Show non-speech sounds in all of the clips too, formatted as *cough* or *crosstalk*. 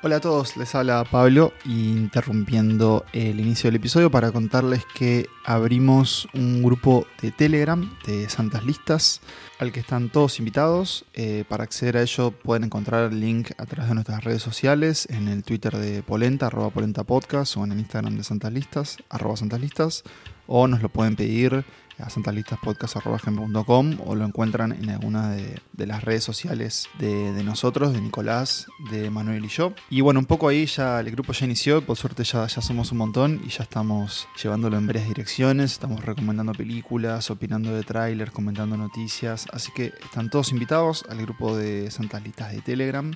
Hola a todos, les habla Pablo interrumpiendo el inicio del episodio para contarles que abrimos un grupo de Telegram de Santas Listas al que están todos invitados. Eh, para acceder a ello pueden encontrar el link a través de nuestras redes sociales, en el Twitter de Polenta, arroba Polenta Podcast, o en el Instagram de Santas Listas, arroba Santas Listas, o nos lo pueden pedir a santalistaspodcast.com o lo encuentran en alguna de, las redes sociales de, nosotros, de Nicolás, de Manuel y yo. Y bueno, un poco ahí ya el grupo ya inició, por suerte ya, ya somos un montón y ya estamos llevándolo en varias direcciones, estamos recomendando películas, opinando de trailers, comentando noticias, así que están todos invitados al grupo de Santas Listas de Telegram.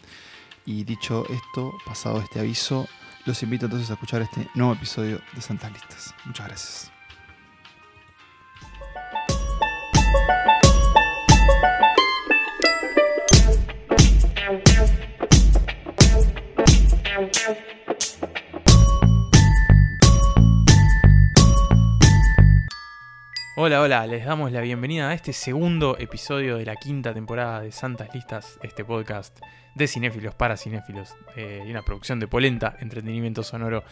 Y dicho esto, pasado este aviso, los invito entonces a escuchar este nuevo episodio de Santas Listas. Muchas gracias. Hola, hola, les damos la bienvenida a este segundo episodio de la quinta temporada de Santas Listas, este podcast de cinéfilos para cinéfilos eh, y una producción de Polenta, entretenimiento sonoro.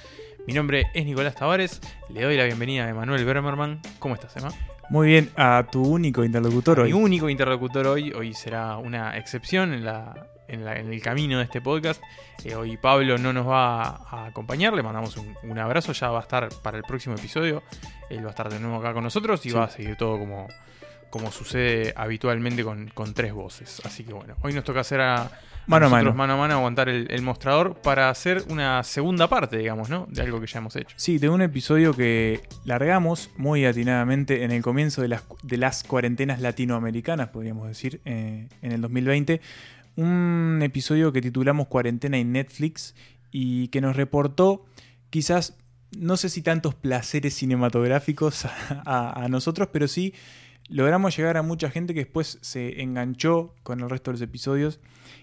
Mi nombre es Nicolás Tavares, le doy la bienvenida a Emanuel Bermerman. ¿Cómo estás, Emma? Muy bien, a tu único interlocutor hoy. Mi único interlocutor hoy, hoy será una excepción en, la, en, el camino de este podcast. Eh, hoy Pablo no nos va a acompañar, le mandamos un, abrazo, ya va a estar para el próximo episodio. Él va a estar de nuevo acá con nosotros y va a seguir todo como, como sucede habitualmente con, con tres voces. Así que bueno, hoy nos toca hacer a mano a mano. mano a mano aguantar el, mostrador para hacer una segunda parte, digamos, ¿no? De algo que ya hemos hecho. Sí, de un episodio que largamos muy atinadamente en el comienzo de las, de las cuarentenas latinoamericanas, podríamos decir, eh, en el 2020. Un episodio que titulamos Cuarentena en Netflix y que nos reportó quizás, no sé si tantos placeres cinematográficos *laughs* a nosotros, pero sí logramos llegar a mucha gente que después se enganchó con el resto de los episodios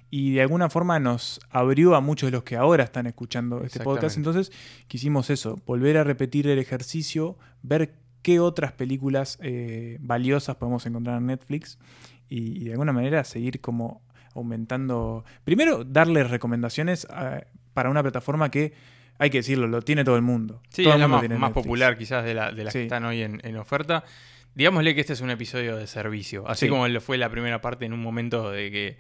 y de alguna forma nos abrió a muchos de los que ahora están escuchando este podcast. Entonces quisimos eso, volver a repetir el ejercicio, ver qué otras películas eh, valiosas podemos encontrar en Netflix y, de alguna manera seguir como aumentando. Primero, darle recomendaciones para una plataforma que, hay que decirlo, lo tiene todo el mundo. Sí, es la más, popular quizás de, la, de las que están hoy en, en oferta. Digámosle que este es un episodio de servicio, así como lo fue la primera parte en un momento de que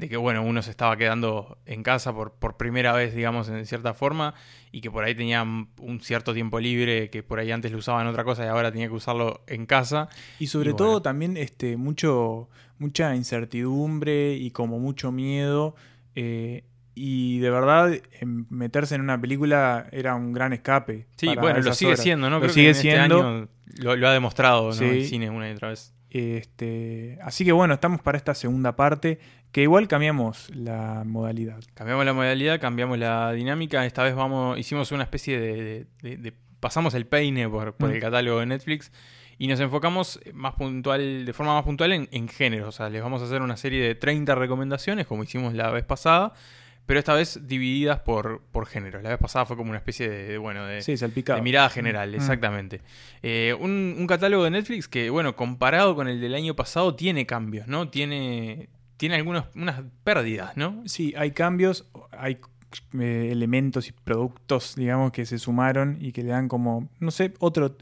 de que bueno, uno se estaba quedando en casa por, por primera vez, digamos, en cierta forma, y que por ahí tenía un cierto tiempo libre, que por ahí antes lo usaba en otra cosa y ahora tenía que usarlo en casa. Y sobre todo también este, mucho, mucha incertidumbre y como mucho miedo. Eh, y de verdad, meterse en una película era un gran escape. Sí, bueno, lo sigue siendo, ¿no? Lo sigue este siendo. lo, ha demostrado, ¿no? El cine una y otra vez. Este, así que bueno, estamos para esta segunda parte, que igual cambiamos la modalidad. Cambiamos la modalidad, cambiamos la dinámica. Esta vez vamos, hicimos una especie de. pasamos el peine por, mm. el catálogo de Netflix y nos enfocamos más puntual, de forma más puntual en, en géneros. O sea, les vamos a hacer una serie de 30 recomendaciones, como hicimos la vez pasada pero esta vez divididas por, por géneros. La vez pasada fue como una especie de, bueno, de, mirada general, mm. exactamente. Eh, un, catálogo de Netflix que, bueno, comparado con el del año pasado, tiene cambios, ¿no? Tiene, tiene algunas unas pérdidas, ¿no? Sí, hay cambios, hay eh, elementos y productos, digamos, que se sumaron y que le dan como, no sé, otro,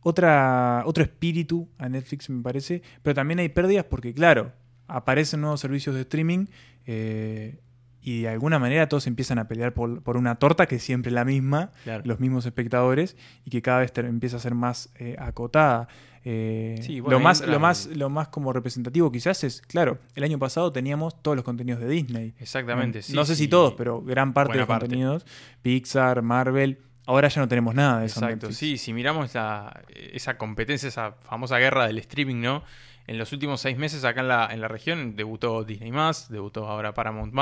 otra, otro espíritu a Netflix, me parece. Pero también hay pérdidas porque, claro, aparecen nuevos servicios de streaming. Eh, y de alguna manera todos empiezan a pelear por, una torta que es siempre la misma, los mismos espectadores, y que cada vez empieza a ser más eh, acotada. Eh, lo, más, lo, más, lo más como representativo quizás es, claro, el año pasado teníamos todos los contenidos de Disney. Exactamente, sí. No sé si todos, pero gran parte de los contenidos. Pixar, Marvel. Ahora ya no tenemos nada de eso. Exacto, sí, si miramos esa competencia, esa famosa guerra del streaming, ¿no? En los últimos seis meses acá en la, en la región debutó Disney debutó ahora Paramount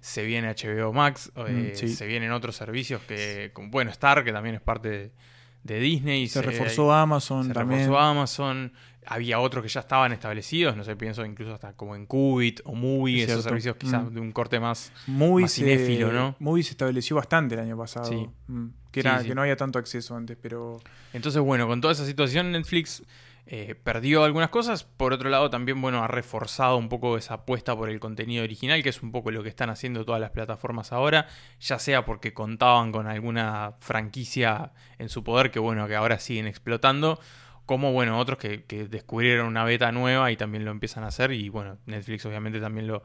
se viene HBO Max, eh, mm, se vienen otros servicios que, bueno, Star, que también es parte de, Disney. Se, reforzó Amazon se también. reforzó Amazon. Había otros que ya estaban establecidos, no sé, pienso incluso hasta como en Qubit o Movie, esos servicios quizás mm. de un corte más, Movie cinéfilo, ¿no? Movie se estableció bastante el año pasado. Mm. Que, era, que no había tanto acceso antes, pero... Entonces, bueno, con toda esa situación Netflix eh, perdió algunas cosas. Por otro lado, también, bueno, ha reforzado un poco esa apuesta por el contenido original, que es un poco lo que están haciendo todas las plataformas ahora, ya sea porque contaban con alguna franquicia en su poder que, bueno, que ahora siguen explotando, como, bueno, otros que, que descubrieron una beta nueva y también lo empiezan a hacer, y, bueno, Netflix obviamente también lo,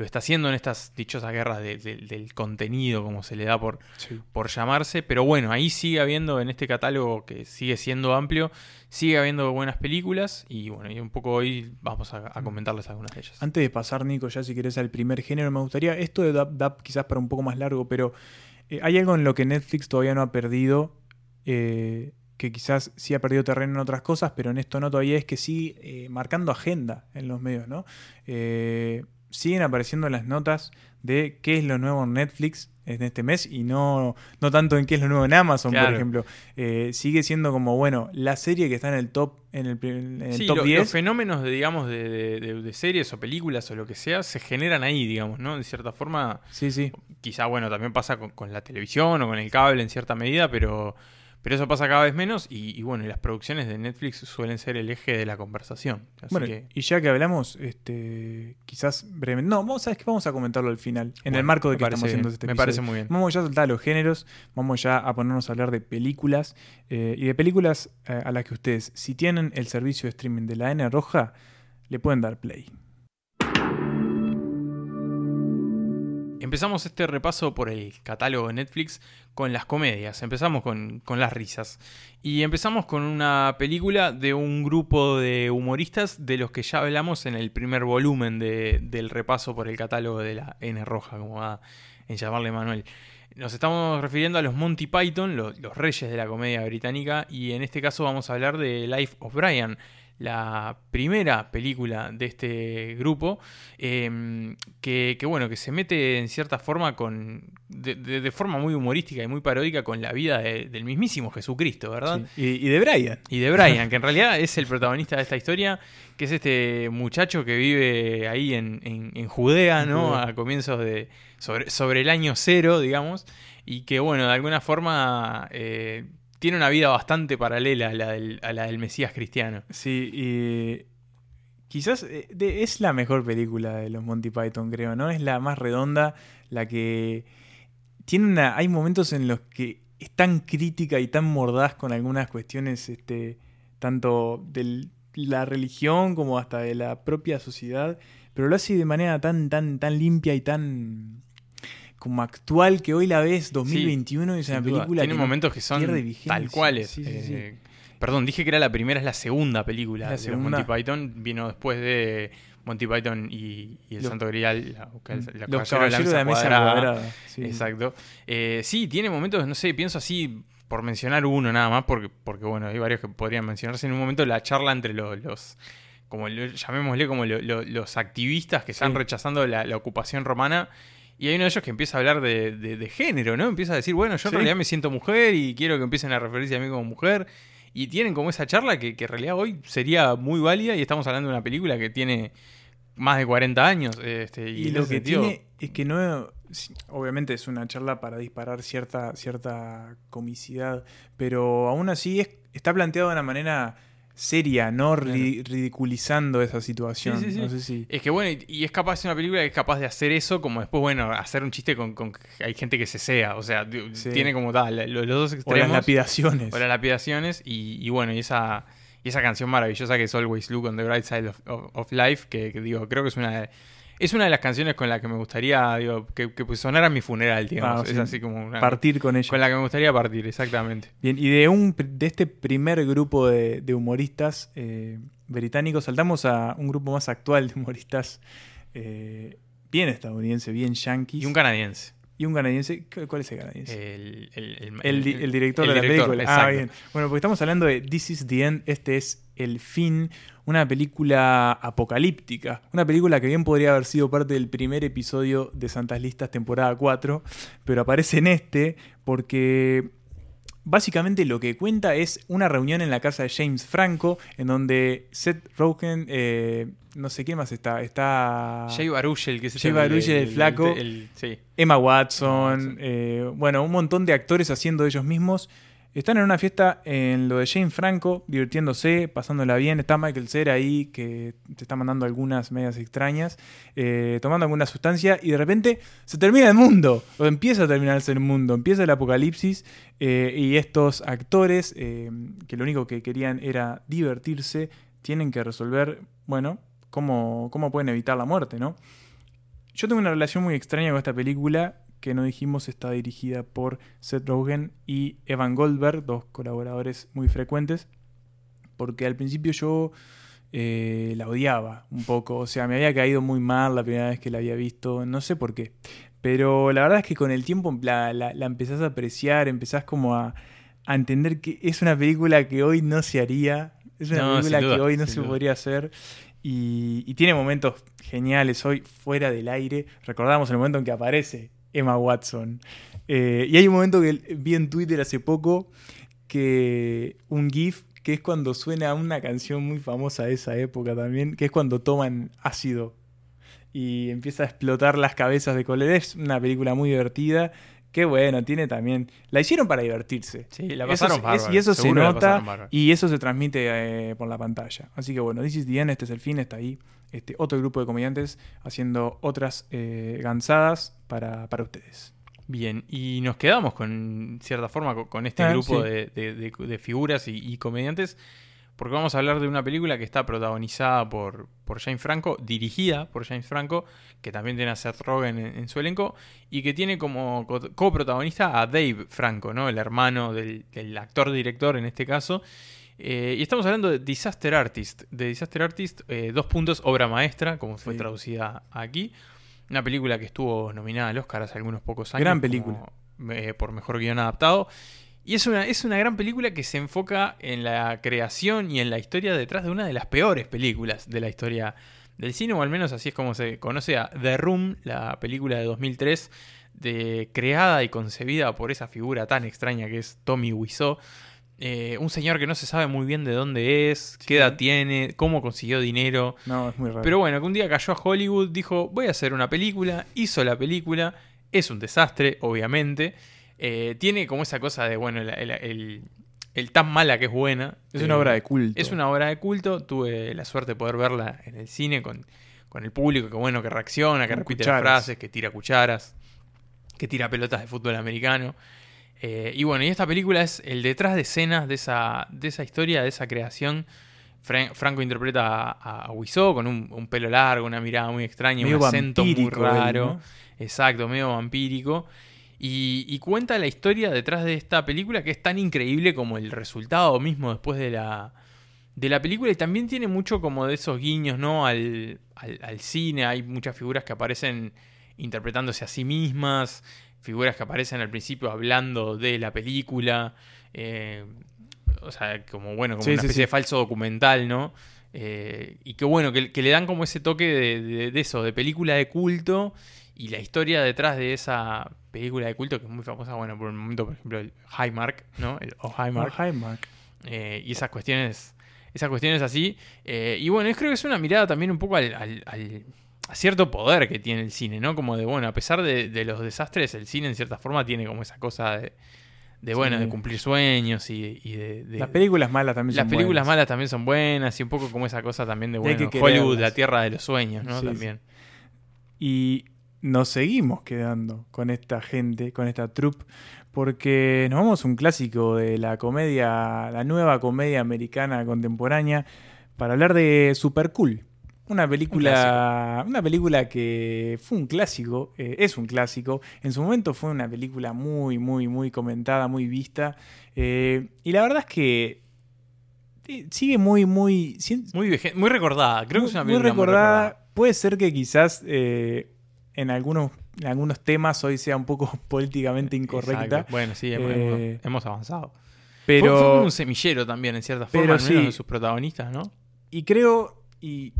lo está haciendo en estas dichosas guerras de- de- del contenido, como se le da por, por llamarse. Pero bueno, ahí sigue habiendo en este catálogo que sigue siendo amplio, sigue habiendo buenas películas y bueno, y un poco hoy vamos a, a comentarles algunas de ellas. Antes de pasar, Nico, ya si querés al primer género, me gustaría, esto de Dab Dab quizás para un poco más largo, pero eh, hay algo en lo que Netflix todavía no ha perdido, eh, que quizás sí ha perdido terreno en otras cosas, pero en esto no todavía, es que sigue eh, marcando agenda en los medios, ¿no? Eh, siguen apareciendo las notas de qué es lo nuevo en Netflix en este mes y no, no tanto en qué es lo nuevo en Amazon, por ejemplo. Eh, sigue siendo como, bueno, la serie que está en el top, en el, pri- en el Sí, top lo- 10. los fenómenos de, digamos, de, de- de- de series o películas o lo que sea se generan ahí, digamos, ¿no? De cierta forma, Sí, sí. quizá, bueno, también pasa con, con la televisión o con el cable en cierta medida, pero, pero eso pasa cada vez menos y, y bueno, las producciones de Netflix suelen ser el eje de la conversación. Así Bueno, que, y ya que hablamos, este, quizás brevemente. No, vamos, ¿sabes qué? Vamos a comentarlo al final, en Bueno, el marco de que parece estamos haciendo este Me episodio. parece muy bien. Vamos ya a saltar a los géneros, vamos ya a ponernos a hablar de películas eh, y de películas eh, a las que ustedes, si tienen el servicio de streaming de la N roja, le pueden dar play. Empezamos este repaso por el catálogo de Netflix con las comedias. Empezamos con, con las risas. Y empezamos con una película de un grupo de humoristas de los que ya hablamos en el primer volumen de- del repaso por el catálogo de la N roja, como va en llamarle Manuel. Nos estamos refiriendo a los Monty Python, los, los reyes de la comedia británica, y en este caso vamos a hablar de Life of Brian, la primera película de este grupo, eh, que, que, bueno, que se mete en cierta forma con. De, de- de forma muy humorística y muy paródica con la vida de- del mismísimo Jesucristo, ¿verdad? Sí. Y, y de Brian. Y de Brian, que en *laughs* realidad es el protagonista de esta historia, que es este muchacho que vive ahí en, en- en Judea, ¿no? A comienzos de. Sobre, sobre el año cero, digamos. Y que, bueno, de alguna forma. eh, tiene una vida bastante paralela a la del, a la del Mesías cristiano. Sí, y quizás eh, es la mejor película de los Monty Python, creo, ¿no? Es la más redonda, la que tiene una... Hay momentos en los que es tan crítica y tan mordaz con algunas cuestiones, este, tanto de la religión como hasta de la propia sociedad, pero lo hace de manera tan, tan, tan limpia y tan como actual que hoy la ves 2021 y es una película Tiene que momentos que son tal cuales. Sí, sí, sí. Eh, Perdón, dije que era la primera, es la segunda película La de segunda. los Monty Python. Vino después de Monty Python y, y el Los- Santo Grial, la, la Los Caballero caballeros de la mesa cuadrada. sí. Exacto. Eh, sí, tiene momentos, no sé, pienso así, por mencionar uno nada más, porque, porque bueno, hay varios que podrían mencionarse en un momento, la charla entre los, los como llamémosle como lo- lo- los activistas que están Sí. rechazando la ocupación romana. Y hay uno de ellos que empieza a hablar de, de- de género, ¿no? Empieza a decir, bueno, yo en Sí. realidad me siento mujer y quiero que empiecen a referirse a mí como mujer. Y tienen como esa charla que, que en realidad hoy sería muy válida y estamos hablando de una película que tiene más de 40 años. Este, y, lo que sentido- tiene es que no. Obviamente es una charla para disparar cierta, cierta comicidad, pero aún así es, está planteado de una manera seria, no ri- ridiculizando esa situación. Sí, sí, sí. No sé si. Es que bueno, y, y es capaz de una película que es capaz de hacer eso, como después, bueno, hacer un chiste con, con que hay gente que se sea. O sea, tiene como tal, los, los dos O las extremos. lapidaciones. o las lapidaciones. Y, y bueno, y esa, y esa canción maravillosa que es Always Look on the Bright Side of, of- of Life, que, que digo, creo que es una de, es una de las canciones con la que me gustaría, digo, que, que pues sonara en mi funeral, digamos. Ah, es sí. así como una. Partir con ella. Con la que me gustaría partir, exactamente. Bien, y de, un, de este primer grupo de, de humoristas eh, británicos, saltamos a un grupo más actual de humoristas eh, bien estadounidense, bien yankees. Y un canadiense. y un canadiense. ¿Cu- ¿Cuál es el canadiense? El, el, el- El, di- el director de la director, película. Ah, bien. Bueno, porque estamos hablando de This is the End. Este es el fin. Una película apocalíptica. Una película que bien podría haber sido parte del primer episodio de Santas Listas, temporada 4. Pero aparece en este porque. Básicamente lo que cuenta es una reunión en la casa de James Franco, en donde Seth Rogen, eh, no sé quién más está, está Jay Baruchel, que es Jay Baruchel, el flaco. el- sí. Emma Watson, Watson. eh, bueno, un montón de actores haciendo ellos mismos Están en una fiesta en lo de Jane Franco, divirtiéndose, pasándola bien. Está Michael Cera ahí, que te está mandando algunas medias extrañas, eh, tomando alguna sustancia, y de repente se termina el mundo, o empieza a terminarse el mundo, empieza el apocalipsis, eh, y estos actores, eh, que lo único que querían era divertirse, tienen que resolver, bueno, cómo, cómo pueden evitar la muerte, ¿no? Yo tengo una relación muy extraña con esta película que no dijimos está dirigida por Seth Rogen y Evan Goldberg, dos colaboradores muy frecuentes, porque al principio yo eh, la odiaba un poco, o sea, me había caído muy mal la primera vez que la había visto, no sé por qué, pero la verdad es que con el tiempo la, la, empezás a apreciar, empezás como a, a, entender que es una película que hoy no se haría, es una película que hoy no se podría hacer. Y, y, tiene momentos geniales hoy fuera del aire. Recordamos el momento en que aparece Emma Watson. Eh, y hay un momento que vi en Twitter hace poco que un GIF que es cuando suena una canción muy famosa de esa época también, que es cuando toman ácido y empieza a explotar las cabezas de Colette. Es una película muy divertida. Que bueno, tiene también. La hicieron para divertirse. Sí, la pasaron Y eso se nota y eso se transmite eh, por la pantalla. Así que bueno, This is the end, este es el fin, está ahí este, otro grupo de comediantes haciendo otras eh, gansadas para, ustedes. Bien, y nos quedamos con cierta forma con, este ah, grupo de, figuras y, comediantes, porque vamos a hablar de una película que está protagonizada por, por James Franco, dirigida por James Franco, que también tiene a Seth Rogen en, su elenco, y que tiene como coprotagonista a Dave Franco, ¿no? el hermano del, del actor-director en este caso, eh, y estamos hablando de Disaster Artist. De Disaster Artist, eh, dos puntos, obra maestra, como fue traducida aquí. Una película que estuvo nominada al Oscar hace algunos pocos años. Gran película. Eh, por mejor guion adaptado. Y es una, es una gran película que se enfoca en la creación y en la historia detrás de una de las peores películas de la historia del cine, o al menos así es como se conoce a The Room, la película de 2003, de, creada y concebida por esa figura tan extraña que es Tommy Wiseau eh, un señor que no se sabe muy bien de dónde es, qué edad tiene, cómo consiguió dinero. No, es muy raro. Pero bueno, que un día cayó a Hollywood, dijo, voy a hacer una película, hizo la película, es un desastre, obviamente. Eh, tiene como esa cosa de, bueno, el, tan mala que es buena. Es una obra de culto. Es una obra de culto. Tuve la suerte de poder verla en el cine con, con el público que, bueno, que reacciona, que repite las frases, que tira cucharas, que tira pelotas de fútbol americano. Eh, y bueno, y esta película es el detrás de escenas de esa, de esa historia, de esa creación. Franco interpreta a, a con un, pelo largo, una mirada muy extraña, un acento muy raro. Exacto, medio vampírico. Y, cuenta la historia detrás de esta película que es tan increíble como el resultado mismo después de la, de la película. Y también tiene mucho como de esos guiños, ¿no? Al, al cine. Hay muchas figuras que aparecen interpretándose a sí mismas figuras que aparecen al principio hablando de la película. Eh, o sea, como bueno, como una especie de falso documental, ¿no? Eh, y que bueno, que, le dan como ese toque de, eso, de película de culto y la historia detrás de esa película de culto que es muy famosa, bueno, por el momento, por ejemplo, el Highmark, ¿no? El o Highmark. Eh, y esas cuestiones, esas cuestiones así. y bueno, yo creo que es una mirada también un poco al cierto poder que tiene el cine, ¿no? Como de, bueno, a pesar de, los desastres, el cine en cierta forma tiene como esa cosa de, de bueno, de cumplir sueños y, de, Las películas malas también son buenas. Las películas malas también son buenas y un poco como esa cosa también de, bueno, Hollywood, la tierra de los sueños, ¿no? también. Y nos seguimos quedando con esta gente, con esta troupe, porque nos vamos a un clásico de la comedia, la nueva comedia americana contemporánea, para hablar de Super Cool. Una película, una película que fue un clásico, eh, es un clásico. En su momento fue una película muy, muy, muy comentada, muy vista. Eh, y la verdad es que eh, sigue muy, muy. Muy, muy recordada. Creo que es una película muy recordada. Puede ser que quizás en algunos en algunos temas hoy sea un poco *laughs* políticamente incorrecta. Bueno, sí, hemos, avanzado. Pero fue, un semillero también, en cierta forma, al menos de sus protagonistas, ¿no? Y creo, y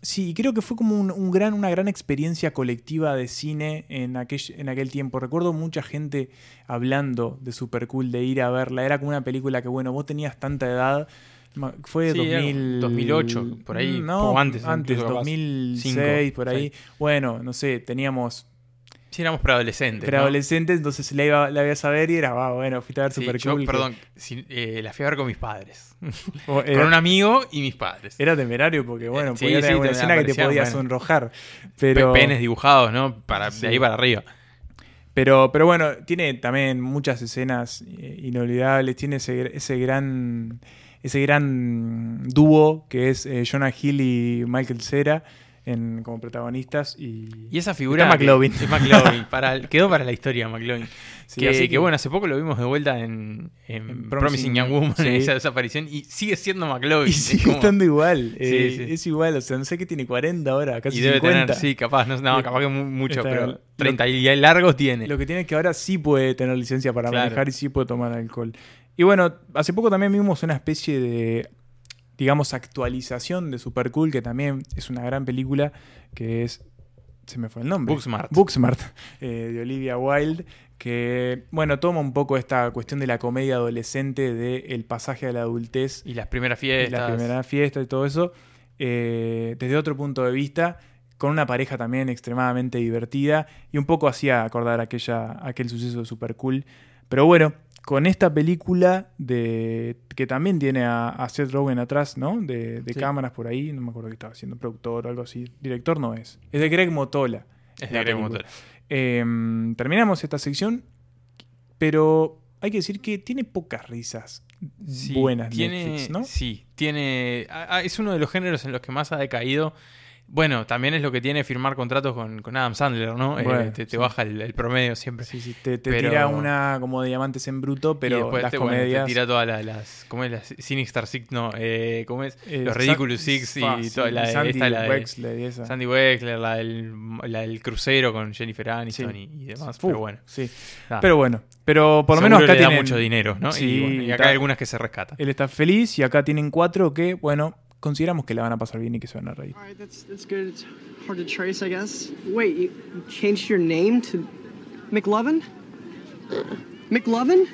Sí, creo que fue como un, gran, una gran experiencia colectiva de cine en aquel, en aquel tiempo. Recuerdo mucha gente hablando de Super Cool, de ir a verla. Era como una película que, bueno, vos tenías tanta edad. Fue sí, 2008, por ahí. No, antes. Antes, 2006, por ahí. Bueno, no sé, teníamos Sí, éramos preadolescentes. Adolescente, entonces la iba, la ibas a ver y era, va, bueno, fuiste a ver Sí, Super yo, Cool. que- perdón, si- eh, la fui a ver con mis padres. *laughs* o Con un amigo y mis padres. era temerario porque, bueno, Sí, podía sí, una escena que te podía bueno. sonrojar. Pe- Pero, Penes dibujados, ¿no? Para. De ahí para arriba. pero, pero bueno, tiene también muchas escenas eh, inolvidables. Tiene ese, ese gran ese gran dúo que es eh, Jonah Hill y Michael Cera en, como protagonistas. Y, Y esa figura. Está que- McLovin. Es McLovin. *laughs* para, quedó para la historia McLovin. Sí, que, así que bueno, hace poco lo vimos de vuelta en, en En Promising, Young Woman, *laughs* sí. esa, esa aparición, y sigue siendo McLovin. y Es sigue como- estando igual. eh, sí. Es igual, o sea, no sé qué tiene 40 ahora, casi y debe 50. tener, sí, capaz, no, no, Eh, capaz que mu- mucho, está- pero lo- 30 y largos tiene. Lo que tiene es que ahora sí puede tener licencia para Claro. manejar y sí puede tomar alcohol. Y bueno, hace poco también vimos una especie de, digamos, actualización de Super Cool, que también es una gran película, que es, se me fue el nombre. Booksmart. Booksmart, *laughs* eh, de Olivia Wilde, que, bueno, toma un poco esta cuestión de la comedia adolescente, del pasaje a la adultez Y las primeras y fiestas. la primera fiesta y todo eso, eh, desde otro punto de vista, con una pareja también extremadamente divertida y un poco hacía acordar aquella, aquel suceso super cool. Pero bueno, con esta película de que también tiene a, a Seth Rogen atrás, ¿no? De, de Sí. cámaras por ahí, no me acuerdo que estaba haciendo productor o algo así. Director no es. Es de Greg Motola. Es de Greg película. Motola. Eh, terminamos esta sección, pero hay que decir que tiene pocas risas Sí, buenas tiene, Netflix, ¿no? Sí, tiene. ah, ah, Es uno de los géneros en los que más ha decaído. Bueno, también es lo que tiene firmar contratos con, con Adam Sandler, ¿no? Eh, te te sí. baja el, el promedio siempre. Sí, sí, te, te Pero- tira una como diamantes en bruto, y pero después las te, bueno, te comedias. tira todas las, las. ¿Cómo es? Las Sinister Six, no. Eh, ¿Cómo es? eh, los Ridiculous Six y toda la de- Sandy esta, la de- Wexler y esa. Sandy Wexler, la del, la del crucero con Jennifer Aniston Sí. y, y demás. Pero bueno. Sí. nada. Pero bueno, pero por lo menos acá le da tienen, mucho dinero, ¿no? Sí, y, bueno, y acá hay algunas que se rescatan. él está feliz y acá tienen cuatro que, bueno, consideramos que la van a pasar bien y que se van a reír. Right, that's that's good. It's hard to trace, I guess. Wait, you, you changed your name to McLovin? McLovin?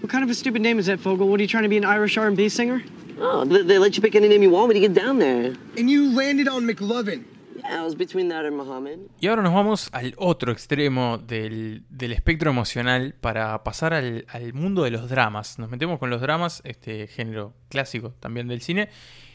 What kind of a stupid name is that, Fogel? What are you trying to be an Irish R&B singer? Oh, they, they let you pick any name you want when you get down there. And you landed on McLovin. Y ahora nos vamos al otro extremo del, del espectro emocional para pasar al, al mundo de los dramas. Nos metemos con los dramas, este género clásico también del cine.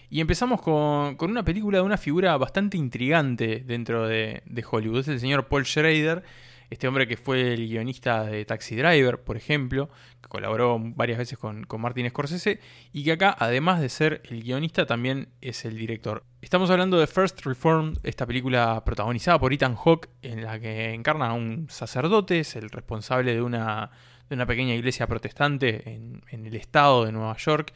Y empezamos con, con una película de una figura bastante intrigante dentro de, de Hollywood. Es el señor Paul Schrader, este hombre que fue el guionista de Taxi Driver, por ejemplo, que colaboró varias veces con, con Martin Scorsese, y que acá, además de ser el guionista, también es el director. Estamos hablando de First Reformed, esta película protagonizada por Ethan Hawke, en la que encarna a un sacerdote, es el responsable de una, de una pequeña iglesia protestante en, en el estado de Nueva York.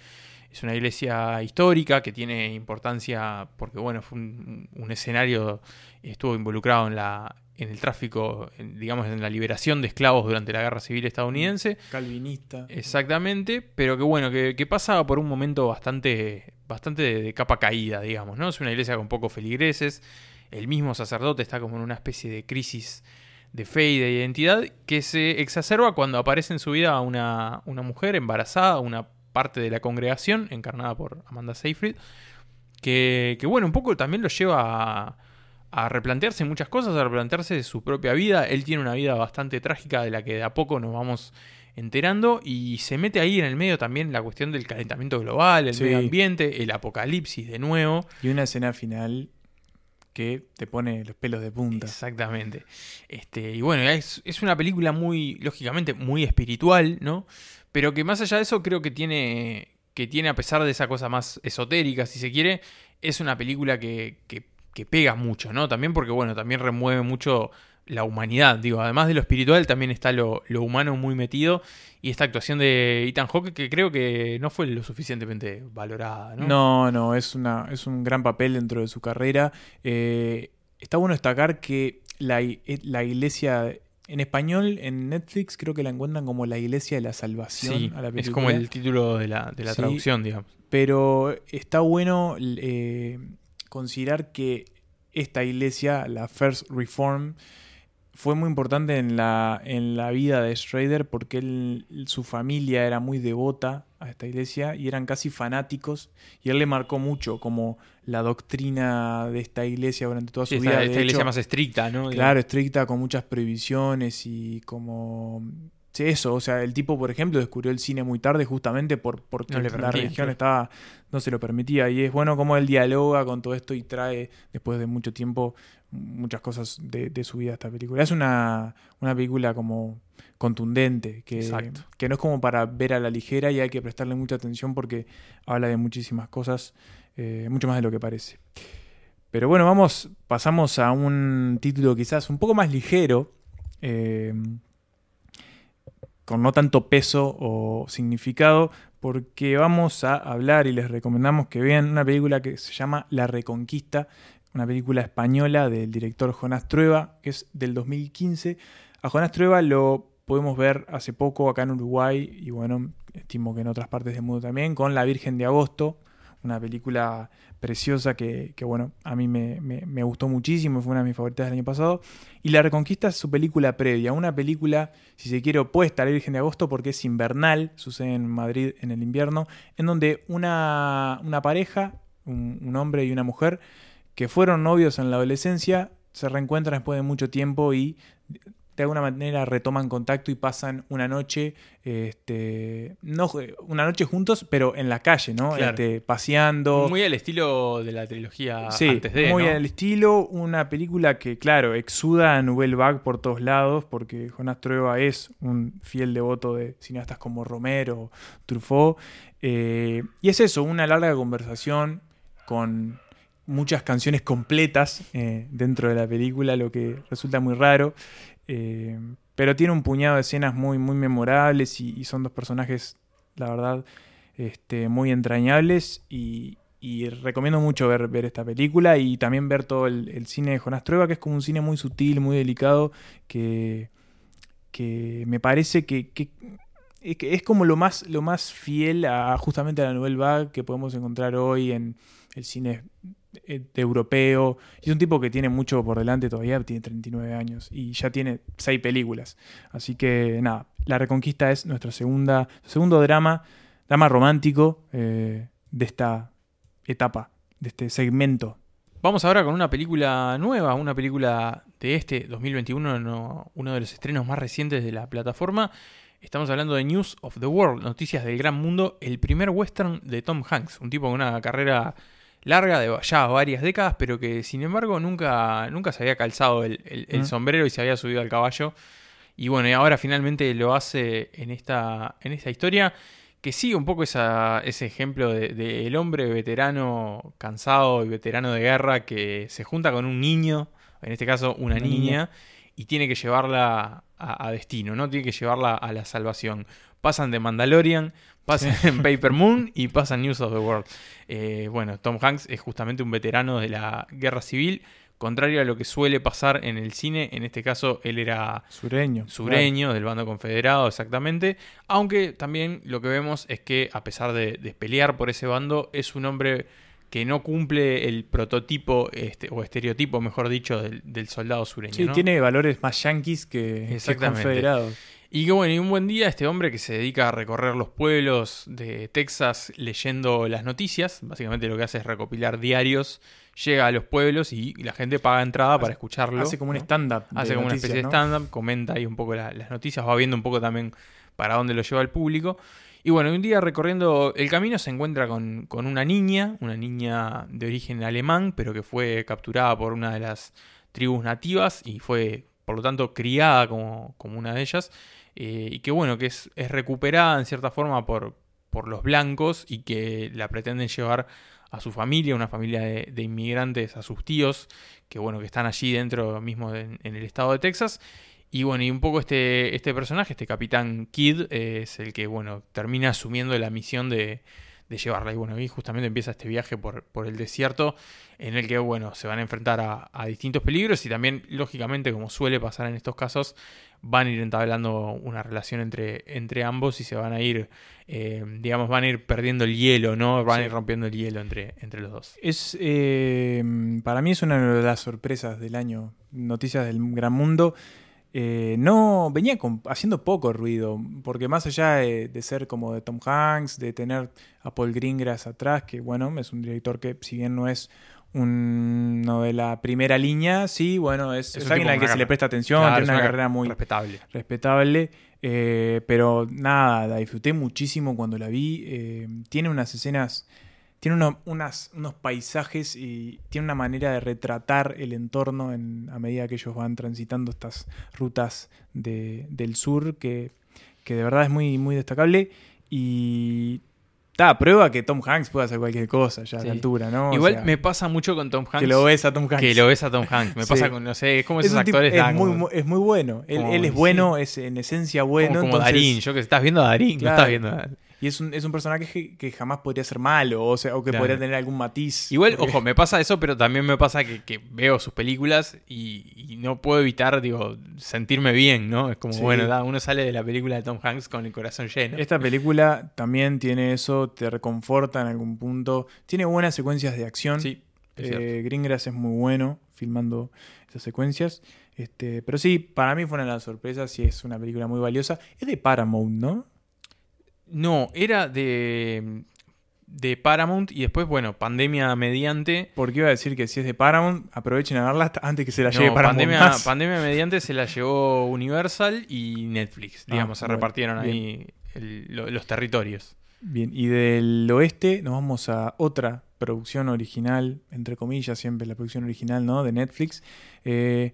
Es una iglesia histórica que tiene importancia porque, bueno, fue un, un escenario, estuvo involucrado en, la, en el tráfico, en, digamos, en la liberación de esclavos durante la Guerra Civil estadounidense. Calvinista. Exactamente, pero que bueno, que, que pasa por un momento bastante, bastante de, de capa caída, digamos, ¿no? Es una iglesia con pocos feligreses, el mismo sacerdote está como en una especie de crisis de fe y de identidad que se exacerba cuando aparece en su vida una, una mujer embarazada, una parte de la congregación, encarnada por Amanda Seyfried, que, que bueno, un poco también lo lleva a, a replantearse muchas cosas, a replantearse su propia vida. Él tiene una vida bastante trágica de la que de a poco nos vamos enterando y se mete ahí en el medio también la cuestión del calentamiento global, el Sí. medio ambiente, el apocalipsis de nuevo. Y una escena final que te pone los pelos de punta. Exactamente. Este, y bueno, es, es una película muy, lógicamente, muy espiritual, ¿no? Pero que más allá de eso creo que tiene, que tiene a pesar de esa cosa más esotérica, si se quiere, es una película que, que, pega mucho, ¿no? También porque, bueno, también remueve mucho la humanidad, digo, además de lo espiritual también está lo, lo humano muy metido y esta actuación de Ethan Hawke que creo que no fue lo suficientemente valorada, ¿no? No, no, es, una, es un gran papel dentro de su carrera. Eh, está bueno destacar que la, la iglesia, en español, en Netflix, creo que la encuentran como la iglesia de la salvación. Sí, a la es como el título de la, de la Sí. traducción, digamos. Pero está bueno eh, considerar que esta iglesia, la First Reform, fue muy importante en la, en la vida de Schrader porque él, su familia era muy devota a esta iglesia y eran casi fanáticos y él le marcó mucho como la doctrina de esta iglesia durante toda su vida. esta, De esta iglesia más estricta, ¿no? Claro, estricta, con muchas prohibiciones y como... Sí, eso, o sea, el tipo, por ejemplo, descubrió el cine muy tarde justamente por, porque No la religión estaba, no se lo permitía. Y es bueno como él dialoga con todo esto y trae, después de mucho tiempo, muchas cosas de, de su vida a esta película. Es una, una película como contundente, que, que no es como para ver a la ligera y hay que prestarle mucha atención porque habla de muchísimas cosas, eh, mucho más de lo que parece. Pero bueno, vamos, pasamos a un título quizás un poco más ligero, eh, con no tanto peso o significado, porque vamos a hablar y les recomendamos que vean una película que se llama La Reconquista, una película española del director Jonás Trueba, que es del 2015. A Jonás Trueba lo podemos ver hace poco acá en Uruguay y bueno, estimo que en otras partes del mundo también, con La Virgen de Agosto, una película preciosa que, bueno, a mí me, me- gustó muchísimo, fue una de mis favoritas del año pasado. Y La Reconquista es su película previa, una película, si se quiere, opuesta a La Virgen de Agosto porque es invernal, sucede en Madrid en el invierno, en donde una, una pareja, un hombre y una mujer, que fueron novios en la adolescencia, se reencuentran después de mucho tiempo y de alguna manera retoman contacto y pasan una noche, este, no, una noche juntos, pero en la calle, ¿no? Claro. Este, paseando. Muy al estilo de la trilogía Sí, antes de. muy ¿no? al estilo, una película que, claro, exuda a Nouvelle Vague por todos lados, porque Jonás Trueba es un fiel devoto de cineastas como Romero, Truffaut, eh, y es eso, una larga conversación con muchas canciones completas eh, dentro de la película, lo que resulta muy raro, eh, pero tiene un puñado de escenas muy, muy memorables y, son dos personajes, la verdad, este, muy entrañables y, recomiendo mucho ver, ver esta película y también ver todo el, cine de Jonás Trueba, que es como un cine muy sutil, muy delicado, que, que me parece que, que- es como lo más, lo más fiel a justamente a la Nouvelle Vague que podemos encontrar hoy en el cine de europeo. Y es un tipo que tiene mucho por delante todavía, tiene 39 años y ya tiene seis películas. Así que nada, La Reconquista es nuestro segundo drama, drama romántico eh, de esta etapa, de este segmento. Vamos ahora con una película nueva, una película de este 2021, no- uno de los estrenos más recientes de la plataforma. Estamos hablando de News of the World, Noticias del Gran Mundo, el primer western de Tom Hanks, un tipo con una carrera larga de ya varias décadas, pero que sin embargo nunca, nunca se había calzado el, el- el Mm. sombrero y se había subido al caballo. Y bueno, y ahora finalmente lo hace en esta, en esta historia que sigue un poco esa- ese ejemplo de, de el hombre veterano, cansado y veterano de guerra que se junta con un niño, en este caso una, Una niña, niña. y tiene que llevarla a, a destino, ¿no? Tiene que llevarla a la salvación. Pasan de Mandalorian, pasan *laughs* en Paper Moon y pasan News of the World. Eh, bueno, Tom Hanks es justamente un veterano de la guerra civil, contrario a lo que suele pasar en el cine. En este caso, él era Sureño. sureño, del bando confederado, exactamente. Aunque también lo que vemos es que, a pesar de, de pelear por ese bando, es un hombre que no cumple el prototipo, este, o estereotipo, mejor dicho, del, del soldado sureño. Sí, ¿no? tiene valores más yanquis que, que confederados. Y que bueno, y un buen día este hombre que se dedica a recorrer los pueblos de Texas leyendo las noticias, básicamente lo que hace es recopilar diarios, llega a los pueblos y la gente paga entrada para escucharlo. Hace como un stand-up. Hace como una especie de stand-up, comenta ahí un poco la- las noticias, va viendo un poco también para dónde lo lleva el público. Y bueno, un día recorriendo el camino se encuentra con, con una niña, una niña de origen alemán, pero que fue capturada por una de las tribus nativas y fue, por lo tanto, criada como, como una de ellas. Eh, y que bueno, que es, recuperada en cierta forma por, por los blancos y que la pretenden llevar a su familia, una familia de, inmigrantes, a sus tíos, que bueno, que están allí dentro mismo en el estado de Texas. Y bueno, y un poco este, este personaje, este capitán Kidd, eh, es el que, bueno, termina asumiendo la misión de, de llevarla. Y bueno, y justamente empieza este viaje por, por el desierto, en el que, bueno, se van a enfrentar a, a distintos peligros y también, lógicamente, como suele pasar en estos casos, van a ir entablando una relación entre, entre ambos y se van a ir, eh, digamos, van a ir perdiendo el hielo, ¿no? Van a ir rompiendo el hielo entre, entre los dos. Es, eh, para mí es una de las sorpresas del año. Noticias del gran mundo. Eh, no venía con- haciendo poco ruido, porque más allá de, de ser como de Tom Hanks, de tener a Paul Greengrass atrás, que bueno, es un director que si bien no es uno de la primera línea, sí, bueno, es, Es es alguien al que se le presta atención, Claro, tiene una carrera muy respetable. respetable, eh, pero nada, la disfruté muchísimo cuando la vi, eh, tiene unas escenas... Tiene uno- unas, unos paisajes y tiene una manera de retratar el entorno en- a medida que ellos van transitando estas rutas de- del sur que, que de verdad es muy, muy destacable y da prueba que Tom Hanks puede hacer cualquier cosa ya a Sí. la altura, ¿no? O Igual sea, me pasa mucho con Tom Hanks. que lo ves a Tom Hanks. Que lo ves a Tom Hanks. Me *laughs* Sí. pasa con, no sé, es como Es esos un tipo- actores. es, muy, como- es muy bueno. Él, es sí. bueno, es en esencia bueno. como, como entonces- Darín. Yo que estás viendo a Darín, Claro. no estás viendo a... Y es un, es un personaje que, que jamás podría ser malo, o sea, o que Claro. podría tener algún matiz. Igual, Porque- ojo, me pasa eso, pero también me pasa que, que veo sus películas y, y no puedo evitar, digo, sentirme bien, ¿no? Es como, Sí. bueno, da, uno sale de la película de Tom Hanks con el corazón lleno. Esta película también tiene eso, te reconforta en algún punto. Tiene buenas secuencias de acción. Sí, es Eh. Greengrass es muy bueno filmando esas secuencias. Este, pero sí, para mí fue una de las sorpresas y es una película muy valiosa. Es de Paramount, ¿no? No, era de, de Paramount y después, bueno, pandemia mediante. Porque iba a decir que si es de Paramount, aprovechen a verla antes que se la No, lleve Paramount. pandemia, más. pandemia mediante se la llevó Universal y Netflix. Ah, Digamos, se bueno, repartieron ahí el- lo- los territorios. Bien, y del oeste nos vamos a otra producción original, entre comillas, siempre la producción original, ¿no? De Netflix. Eh,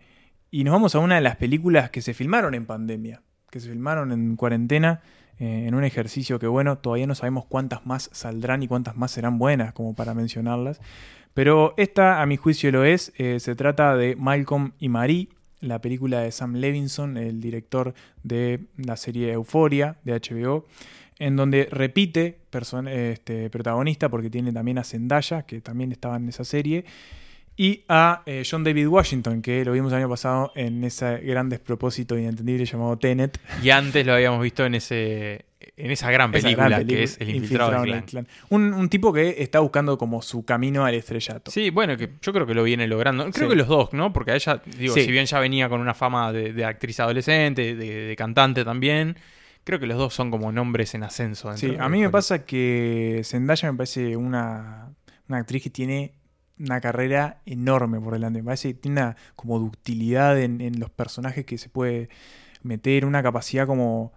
y nos vamos a una de las películas que se filmaron en pandemia, que se filmaron en cuarentena, eh, en un ejercicio que, bueno, todavía no sabemos cuántas más saldrán y cuántas más serán buenas, como para mencionarlas. Pero esta, a mi juicio, lo es. Eh, se trata de Malcolm y Marie, la película de Sam Levinson, el director de la serie Euforia de HBO en donde repite este, protagonista, porque tiene también a Zendaya, que también estaba en esa serie, y a eh, John David Washington, que lo vimos el año pasado en ese gran despropósito inentendible llamado Tenet. Y antes lo habíamos visto en ese en esa gran Esa película, que es El Infiltrado, del el Clan. Un, un tipo que está buscando como su camino al estrellato. Sí, bueno, que yo creo que lo viene logrando. Creo Sí. que los dos, ¿no? Porque a ella, digo, Sí. si bien ya venía con una fama de, de actriz adolescente, de, de cantante también, creo que los dos son como nombres en ascenso. Sí, a mí me pasa que Zendaya me parece una, una actriz que tiene una carrera enorme por delante. Me parece que tiene una como ductilidad en, los personajes que se puede meter, una capacidad como...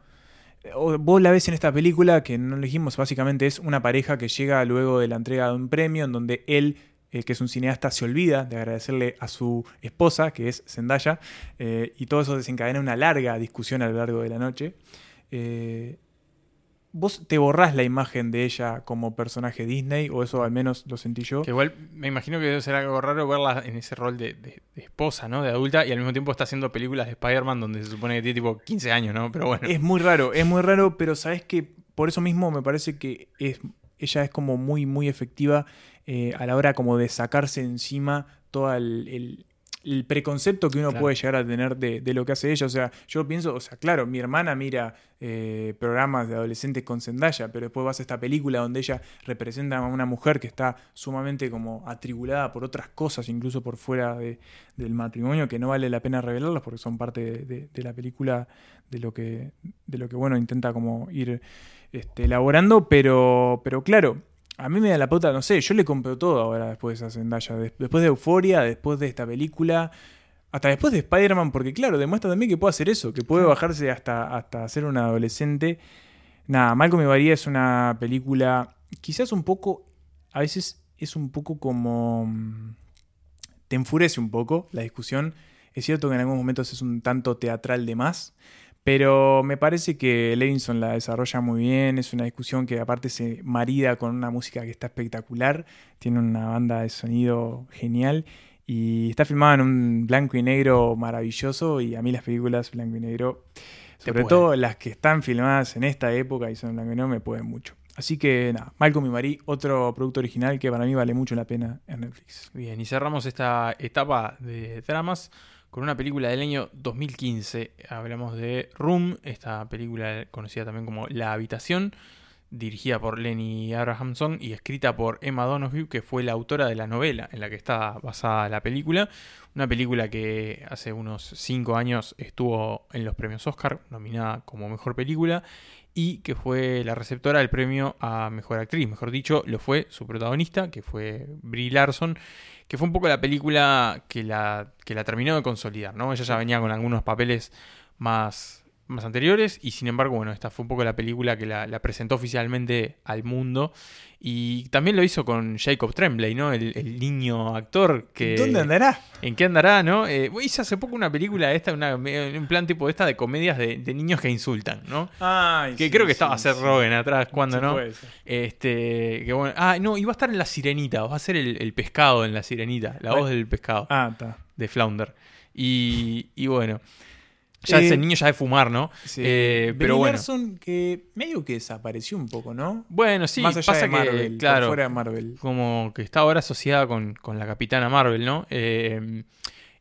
o- Vos la ves en esta película que no dijimos, básicamente es una pareja que llega luego de la entrega de un premio en donde él, eh, que es un cineasta, se olvida de agradecerle a su esposa, que es Zendaya, eh, y todo eso desencadena una larga discusión a lo largo de la noche. Eh, ¿Vos te borrás la imagen de ella como personaje Disney? O eso al menos lo sentí yo. Que igual me imagino que debe ser algo raro verla en ese rol de, de- de esposa, ¿no? De adulta, y al mismo tiempo está haciendo películas de Spider-Man donde se supone que tiene tipo 15 años, ¿no? Pero bueno. Es muy raro, es muy raro, pero sabes que por eso mismo me parece que es, ella es como muy, muy efectiva eh, a la hora como de sacarse encima todo el, el- el preconcepto que uno Claro. puede llegar a tener de, de lo que hace ella. O sea, yo pienso, o sea, claro, mi hermana mira eh, programas de adolescentes con Zendaya, pero después vas a esta película donde ella representa a una mujer que está sumamente como atribulada por otras cosas, incluso por fuera de- del matrimonio, que no vale la pena revelarlas porque son parte de, de- de la película, de lo que, de lo que bueno, intenta como ir este, elaborando, pero, pero claro, a mí me da la pauta, no sé, yo le compro todo ahora después de esa Zendaya, des- después de Euforia, después de esta película, hasta después de Spider-Man, porque claro, demuestra también que puede hacer eso, que puede bajarse hasta, hasta ser un adolescente. Nada, Malcolm y María es una película quizás un poco, a veces es un poco como... mm, te enfurece un poco la discusión. Es cierto que en algunos momentos es un tanto teatral de más, pero me parece que Levinson la desarrolla muy bien. Es una discusión que aparte se marida con una música que está espectacular. Tiene una banda de sonido genial. Y está filmada en un blanco y negro maravilloso. Y a mí las películas blanco y negro, sobre todo las que están filmadas en esta época y son en blanco y negro, me pueden mucho. Así que nada, Malcolm y Marie, otro producto original que para mí vale mucho la pena en Netflix. Bien, y cerramos esta etapa de dramas con una película del año 2015. Hablamos de Room, esta película conocida también como La Habitación, dirigida por Lenny Abrahamson y escrita por Emma Donoghue, que fue la autora de la novela en la que está basada la película. Una película que hace unos 5 años estuvo en los premios Oscar, nominada como mejor película, y que fue la receptora del premio a mejor actriz. Mejor dicho, lo fue su protagonista, que fue Brie Larson, que fue un poco la película que la, que la terminó de consolidar. ¿no? Ella ya venía con algunos papeles más más anteriores y sin embargo, bueno, esta fue un poco la película que la, la presentó oficialmente al mundo y también lo hizo con Jacob Tremblay, ¿no? El, el niño actor que... ¿Dónde andará? ¿En qué andará, no? Eh, hizo hace poco una película esta, una, un plan tipo esta de comedias de, de niños que insultan, ¿no? Ay, Que sí, creo que sí, estaba a ser sí. Robin atrás, cuando Sí, no. Este, que bueno. Ah, no, iba a estar en La Sirenita, va a ser el, el pescado en La Sirenita, la voz del pescado Ah, está. de Flounder. Y, y bueno, ya Eh, ese niño ya de fumar, ¿no? Sí. Eh, pero bueno. Larson que medio que desapareció un poco, ¿no? Bueno, sí, Más allá pasa de Marvel, que, por claro, fuera de Marvel. como que está ahora asociada con, con la Capitana Marvel, ¿no? Eh,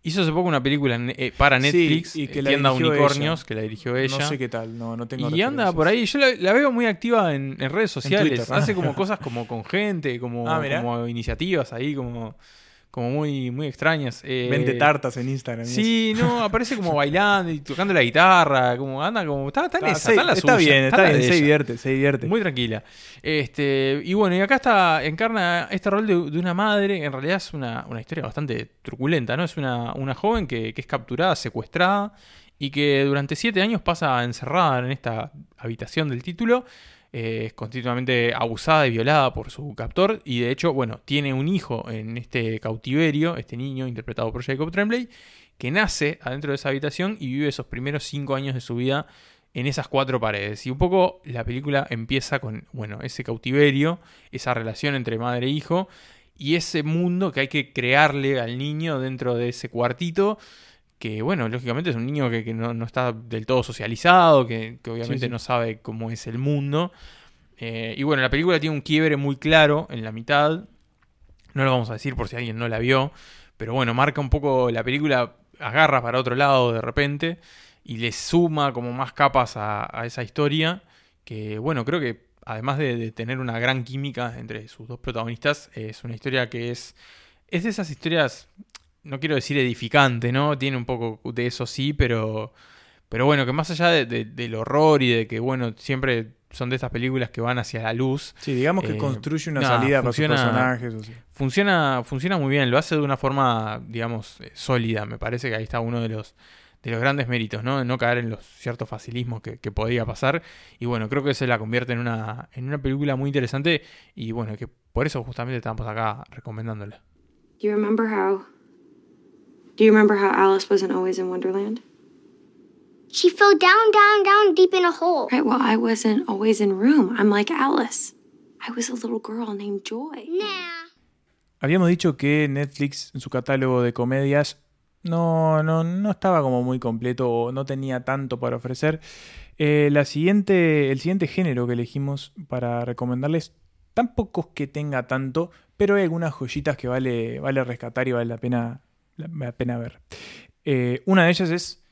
hizo hace poco una película en- eh, para Sí, Netflix, y que eh, la Tienda Unicornios, ella. que la dirigió ella. No sé qué tal, no, no tengo Y anda por ahí, yo la, la veo muy activa en, en redes sociales. Twitter, Hace como cosas como con gente, como, Ah, como iniciativas ahí, como, como muy, muy extrañas. Eh, Vende tartas en Instagram. Sí, no, aparece como bailando y tocando la guitarra, como anda como. Está, está en Está, esa, está en la está suya, bien, está bien, se divierte, se divierte. Muy tranquila. Este, y bueno, y acá está, encarna este rol de, de una madre, en realidad es una, una historia bastante truculenta, ¿no? Es una, una joven que, que es capturada, secuestrada, y que durante siete años pasa encerrada en esta habitación del título, es continuamente abusada y violada por su captor, y de hecho, bueno, tiene un hijo en este cautiverio, este niño interpretado por Jacob Tremblay, que nace adentro de esa habitación y vive esos primeros cinco años de su vida en esas cuatro paredes. Y un poco la película empieza con, bueno, ese cautiverio, esa relación entre madre e hijo, y ese mundo que hay que crearle al niño dentro de ese cuartito, que bueno, lógicamente es un niño que, que no, no está del todo socializado, que, que obviamente Sí, sí. no sabe cómo es el mundo. Eh, y bueno, la película tiene un quiebre muy claro en la mitad. No lo vamos a decir por si alguien no la vio. Pero bueno, marca un poco la película, agarra para otro lado de repente y le suma como más capas a, a esa historia. Que bueno, creo que además de, de tener una gran química entre sus dos protagonistas, es una historia que es. Es de esas historias. No quiero decir edificante, ¿no? Tiene un poco de eso sí, pero. Pero bueno, que más allá de- de- del horror y de que, bueno, siempre son de estas películas que van hacia la luz, Sí, digamos que Eh, construye una no, salida funciona- para sus personajes. o sea. funciona, funciona muy bien, lo hace de una forma, digamos, eh, sólida. Me parece que ahí está uno de los, de los grandes méritos, ¿no? De no caer en los ciertos facilismos que, que podía pasar. Y bueno, creo que se la convierte en una, en una película muy interesante. Y bueno, que por eso justamente estamos acá recomendándola. Do you remember how? Do you remember how Alice wasn't always in Wonderland? She fell down, down, down deep in a hole. Right, well, I wasn't always in room. I'm like Alice. I was a little girl named Joy. Nah. Habíamos dicho que Netflix en su catálogo de comedias no, no, no estaba como muy completo o no tenía tanto para ofrecer. Eh, la siguiente, el siguiente género que elegimos para recomendarles, tampoco es que tenga tanto, pero hay algunas joyitas que vale, vale rescatar y vale la pena, la, la pena ver. Eh, una de ellas es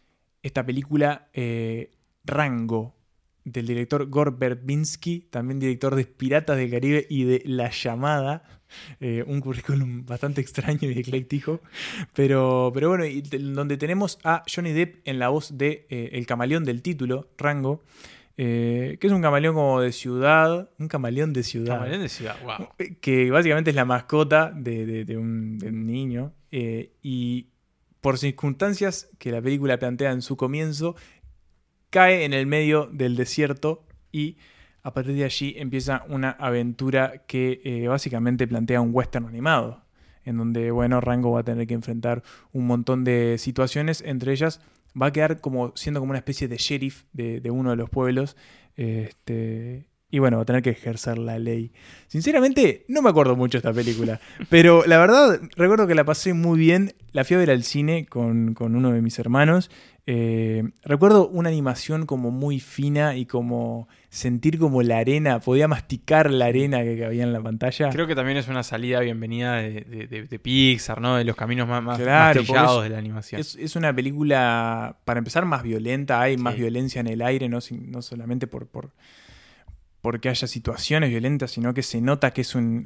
esta película eh, Rango, del director Gore Verbinski, también director de Piratas del Caribe y de La Llamada. *laughs* Eh, un currículum bastante extraño y ecléctico. Pero, pero bueno, y donde tenemos a Johnny Depp en la voz de El camaleón del título, Rango, eh, que es un camaleón como de ciudad, un camaleón de ciudad Camaleón de ciudad, wow. que básicamente es la mascota de, de- de un, de un niño. Eh, y por circunstancias que la película plantea en su comienzo, cae en el medio del desierto y a partir de allí empieza una aventura que eh, básicamente plantea un western animado. En donde, bueno, Rango va a tener que enfrentar un montón de situaciones, entre ellas va a quedar como siendo como una especie de sheriff de, uno de los pueblos. Este, y bueno, va a tener que ejercer la ley. Sinceramente, no me acuerdo mucho de esta película. Pero la verdad, recuerdo que la pasé muy bien. La fui a ver al cine con, con uno de mis hermanos. Eh, recuerdo una animación como muy fina y como sentir como la arena, podía masticar la arena que había en la pantalla. Creo que también es una salida bienvenida de, de- de- de Pixar, ¿no? De los caminos más, más, Claro, porque trillados es- de la animación. Es, es una película, para empezar, más violenta. Hay más violencia en el aire, no, no solamente por, por, porque haya situaciones violentas, sino que se nota que es un,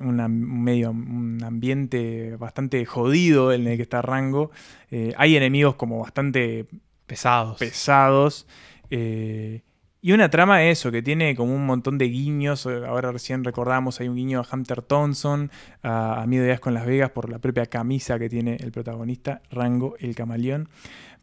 medio, un ambiente bastante jodido en el que está Rango. Eh, hay enemigos como bastante Pesados. pesados. eh, y una trama eso, que tiene como un montón de guiños. Ahora recién recordamos, hay un guiño a Hunter Thompson, a, a Miedo de Asco en Las Vegas, por la propia camisa que tiene el protagonista, Rango el Camaleón.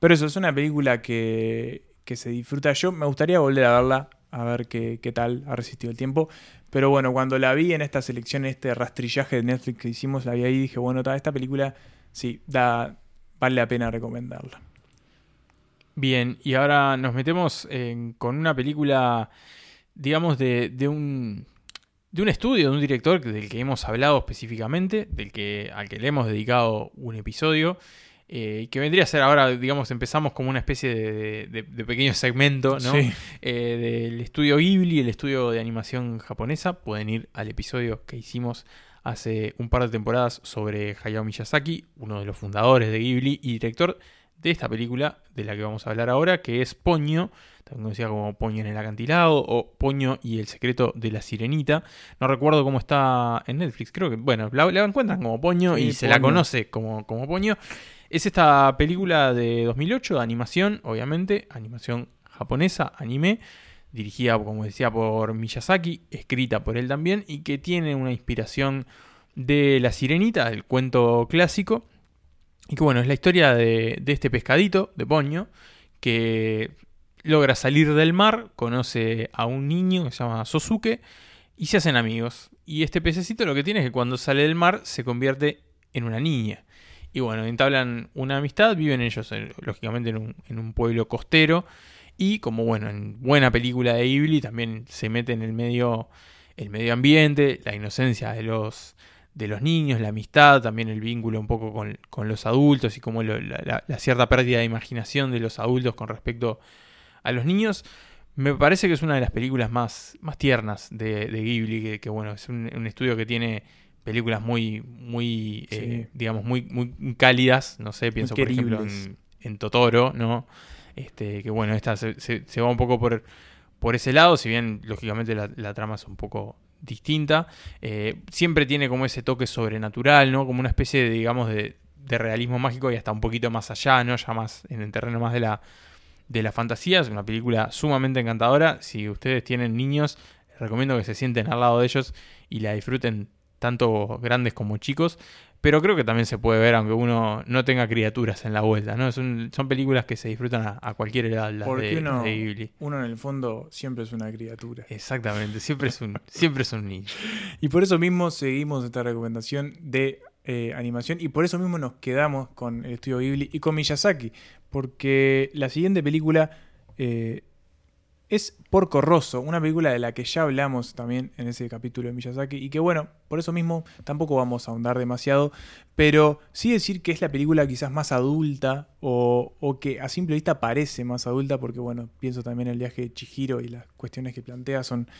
Pero eso, es una película que, que se disfruta. Yo me gustaría volver a verla, a ver qué, qué tal ha resistido el tiempo. Pero bueno, cuando la vi en esta selección, en este rastrillaje de Netflix que hicimos, la vi ahí y dije, bueno, ta, esta película sí, da, vale la pena recomendarla. Bien, y ahora nos metemos con una película, digamos, de, de un de un estudio, de un director del que hemos hablado específicamente, del que al que le hemos dedicado un episodio, eh, que vendría a ser ahora, digamos, empezamos como una especie de, de- de pequeño segmento, ¿no? Sí. Eh, del estudio Ghibli, el estudio de animación japonesa. Pueden ir al episodio que hicimos hace un par de temporadas sobre Hayao Miyazaki, uno de los fundadores de Ghibli y director de esta película de la que vamos a hablar ahora, que es Poño, también conocida como Poño en el acantilado o Poño y el secreto de la sirenita. No recuerdo cómo está en Netflix, creo que, bueno, la, la encuentran como Poño Sí, y se la conoce como, como Poño. Es esta película de 2008, de animación, obviamente, animación japonesa, anime, dirigida, como decía, por Miyazaki, escrita por él también, y que tiene una inspiración de La Sirenita, del cuento clásico. Y que bueno, es la historia de, de este pescadito, de Poño, que logra salir del mar, conoce a un niño que se llama Sosuke, y se hacen amigos. Y este pececito lo que tiene es que cuando sale del mar se convierte en una niña. Y bueno, entablan una amistad, viven ellos eh, lógicamente en un, en un pueblo costero. Y como bueno, en buena película de Ghibli también se mete en el medio el medio ambiente, la inocencia de los, de los niños, la amistad, también el vínculo un poco con, con los adultos y como lo- la, cierta pérdida de imaginación de los adultos con respecto a los niños. Me parece que es una de las películas más, más tiernas de, de Ghibli, que, bueno, es un estudio que tiene películas muy, muy, eh, digamos, muy, muy cálidas, no sé, pienso por ejemplo en, en Totoro, ¿no? Este, que bueno, esta se, se- se va un poco por, por ese lado, si bien lógicamente la, la trama es un poco distinta, eh, siempre tiene como ese toque sobrenatural, ¿no? Como una especie de, digamos, de, de realismo mágico y hasta un poquito más allá, ¿no? Ya más en el terreno más de la, de la fantasía. Es una película sumamente encantadora. Si ustedes tienen niños, les recomiendo que se sienten al lado de ellos y la disfruten tanto grandes como chicos. Pero creo que también se puede ver aunque uno no tenga criaturas en la vuelta, ¿no? Son, son películas que se disfrutan a, a cualquier edad, las Porque de, uno, de Ghibli. uno en el fondo siempre es una criatura. Exactamente, siempre es un, *laughs* siempre es un niño. Y por eso mismo seguimos esta recomendación de eh, animación y por eso mismo nos quedamos con el estudio Ghibli y con Miyazaki, porque la siguiente película eh, es Porco Rosso, una película de la que ya hablamos también en ese capítulo de Miyazaki y que bueno, por eso mismo tampoco vamos a ahondar demasiado, pero sí decir que es la película quizás más adulta o, o que a simple vista parece más adulta porque bueno, pienso también en el viaje de Chihiro y las cuestiones que plantea son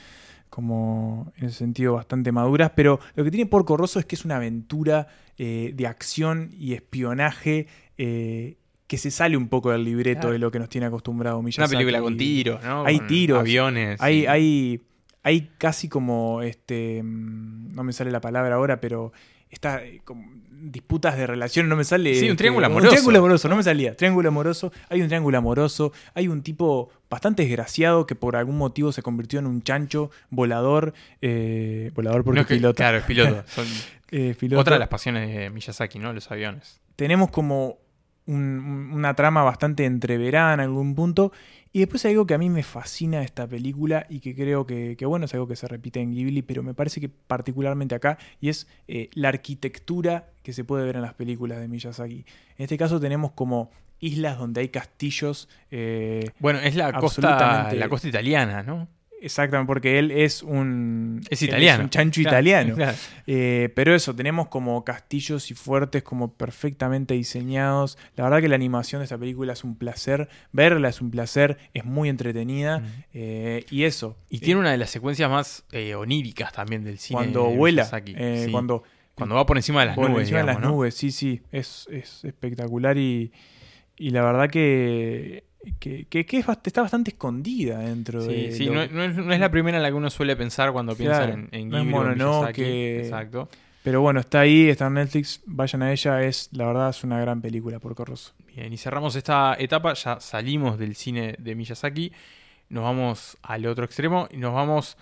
como en ese sentido bastante maduras, pero lo que tiene Porco Rosso es que es una aventura eh, de acción y espionaje eh, que se sale un poco del libreto Claro. de lo que nos tiene acostumbrado Una Miyazaki. película con tiros, ¿no? Hay Con tiros, Aviones. Hay, y- hay, hay casi como, este, mm, no me sale la palabra ahora, pero está eh, como disputas de relación, no me sale. Sí, un este, triángulo Un amoroso. triángulo amoroso, no me salía. Triángulo amoroso, hay un triángulo amoroso, hay un tipo bastante desgraciado que por algún motivo se convirtió en un chancho volador, eh, volador porque No es es que- piloto. Claro, es piloto. *laughs* Son Eh, piloto. otra de las pasiones de Miyazaki, ¿no? Los aviones. tenemos como un- una trama bastante entreverada en algún punto. Y después hay algo que a mí me fascina de esta película y que creo que, que, bueno, es algo que se repite en Ghibli, pero me parece que particularmente acá, y es eh, la arquitectura que se puede ver en las películas de Miyazaki. En este caso tenemos como islas donde hay castillos. eh, Bueno, es la costa, la costa italiana, ¿no? Exactamente, porque él es un... Es italiano. un chancho Claro, italiano. claro. Eh, pero eso, tenemos como castillos y fuertes como perfectamente diseñados. La verdad que la animación de esta película es un placer. Verla es un placer, es muy entretenida. Mm. eh, y eso. Y eh, tiene una de las secuencias más oníricas también del cine. cuando de vuela, Sí. cuando Cuando va por encima de las por nubes. encima de las digamos, ¿no? nubes, sí, sí, es, es espectacular y, y la verdad que que, que- que es está bastante escondida dentro Sí, de. sí, lo- no, no es, no es la primera en la que uno suele pensar cuando piensa Claro, en, en no es. Miyazaki. Exacto. Pero bueno, está ahí, está en Netflix, vayan a ella, es la verdad es una gran película por Corroso. Bien, y cerramos esta etapa, ya salimos del cine de Miyazaki, nos vamos al otro extremo y nos vamos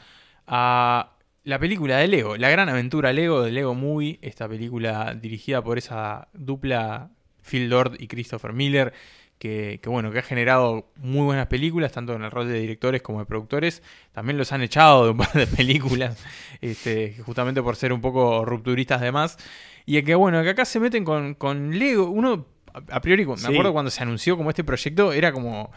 a la película de Lego, La Gran Aventura Lego de Lego Movie, esta película dirigida por esa dupla Phil Lord y Christopher Miller, que, que, bueno, que ha generado muy buenas películas, tanto en el rol de directores como de productores. También los han echado de un par de *laughs* películas, este, justamente por ser un poco rupturistas de más. Y que bueno, que acá se meten con, con Lego. Uno, a priori, me Sí. acuerdo cuando se anunció como este proyecto, era como,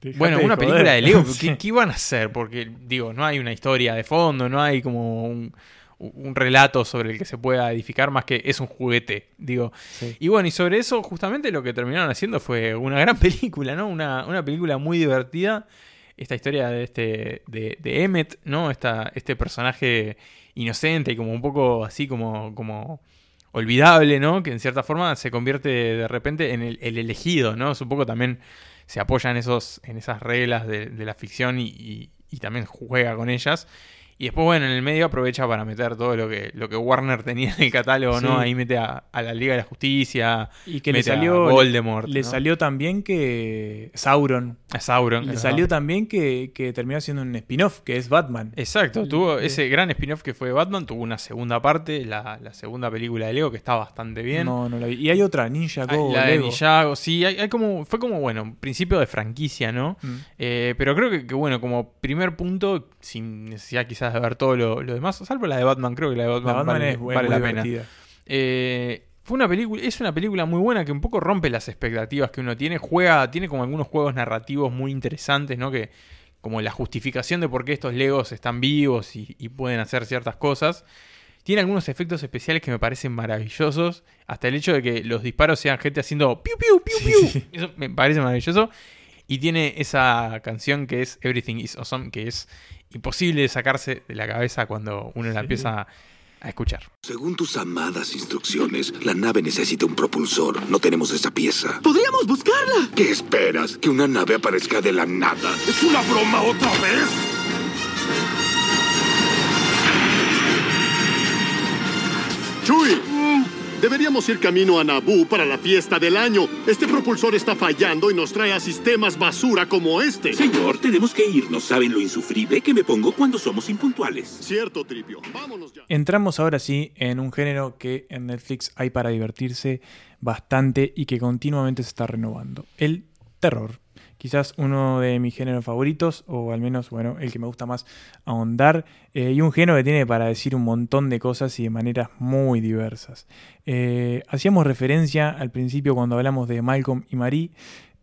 Dejate bueno, una película de Lego. *laughs* ¿qué, qué iban a hacer? Porque, digo, no hay una historia de fondo, no hay como un, un relato sobre el que se pueda edificar más que es un juguete, digo. Sí. Y bueno, y sobre eso justamente lo que terminaron haciendo fue una gran *laughs* película, ¿no? Una, una película muy divertida. Esta historia de este de, de Emmet, ¿no? Esta, este personaje inocente y como un poco así como, como olvidable, ¿no? Que en cierta forma se convierte de repente en el, el elegido, ¿no? Es un poco también se apoya en, esos, en esas reglas de, de la ficción y, y- y también juega con ellas. Y después, bueno, en el medio aprovecha para meter todo lo que, lo que Warner tenía en el catálogo, ¿no? Ahí mete a, a la Liga de la Justicia, Y que le a salió. Voldemort, Le ¿no? salió también que. Sauron. a Sauron. Le salió también que, que terminó siendo un spin-off, que es Batman. Exacto, tuvo Eh, ese gran spin-off que fue Batman, tuvo una segunda parte, la, la segunda película de Lego, que está bastante bien. No, no la vi. Y hay otra, Ninja Ah, Go. la de Lego. Ninjago, sí, hay, hay como, fue como, bueno, principio de franquicia, ¿no? Mm. Eh, pero creo que, que, bueno, como primer punto, sin necesidad quizás de ver todo lo, lo demás, salvo la de Batman, creo que la de La Batman, Batman vale, es, vale muy la pena. Eh, fue una película, es una película muy buena que un poco rompe las expectativas que uno tiene. Juega, tiene como algunos juegos narrativos muy interesantes, ¿no? Que como la justificación de por qué estos Legos están vivos y, y pueden hacer ciertas cosas. Tiene algunos efectos especiales que me parecen maravillosos. Hasta el hecho de que los disparos sean gente haciendo piu piu piu piu. Eso me parece maravilloso. Y tiene esa canción que es Everything is Awesome, que es imposible de sacarse de la cabeza cuando uno la empieza a escuchar. Según tus amadas instrucciones, la nave necesita un propulsor. No tenemos esa pieza. ¡Podríamos buscarla! ¿Qué esperas? ¿Que una nave aparezca de la nada? ¿Es una broma otra vez? Chuy, deberíamos ir camino a Naboo para la fiesta del año. Este propulsor está fallando y nos trae a sistemas basura como este. Señor, tenemos que irnos. ¿Saben lo insufrible que me pongo cuando somos impuntuales? Cierto, Tripio. Vámonos ya. Entramos ahora sí en un género que en Netflix hay para divertirse bastante y que continuamente se está renovando. El terror. Quizás uno de mis géneros favoritos, o al menos, bueno, el que me gusta más ahondar, eh, y un género que tiene para decir un montón de cosas y de maneras muy diversas. Eh, hacíamos referencia al principio cuando hablamos de Malcolm y Marie,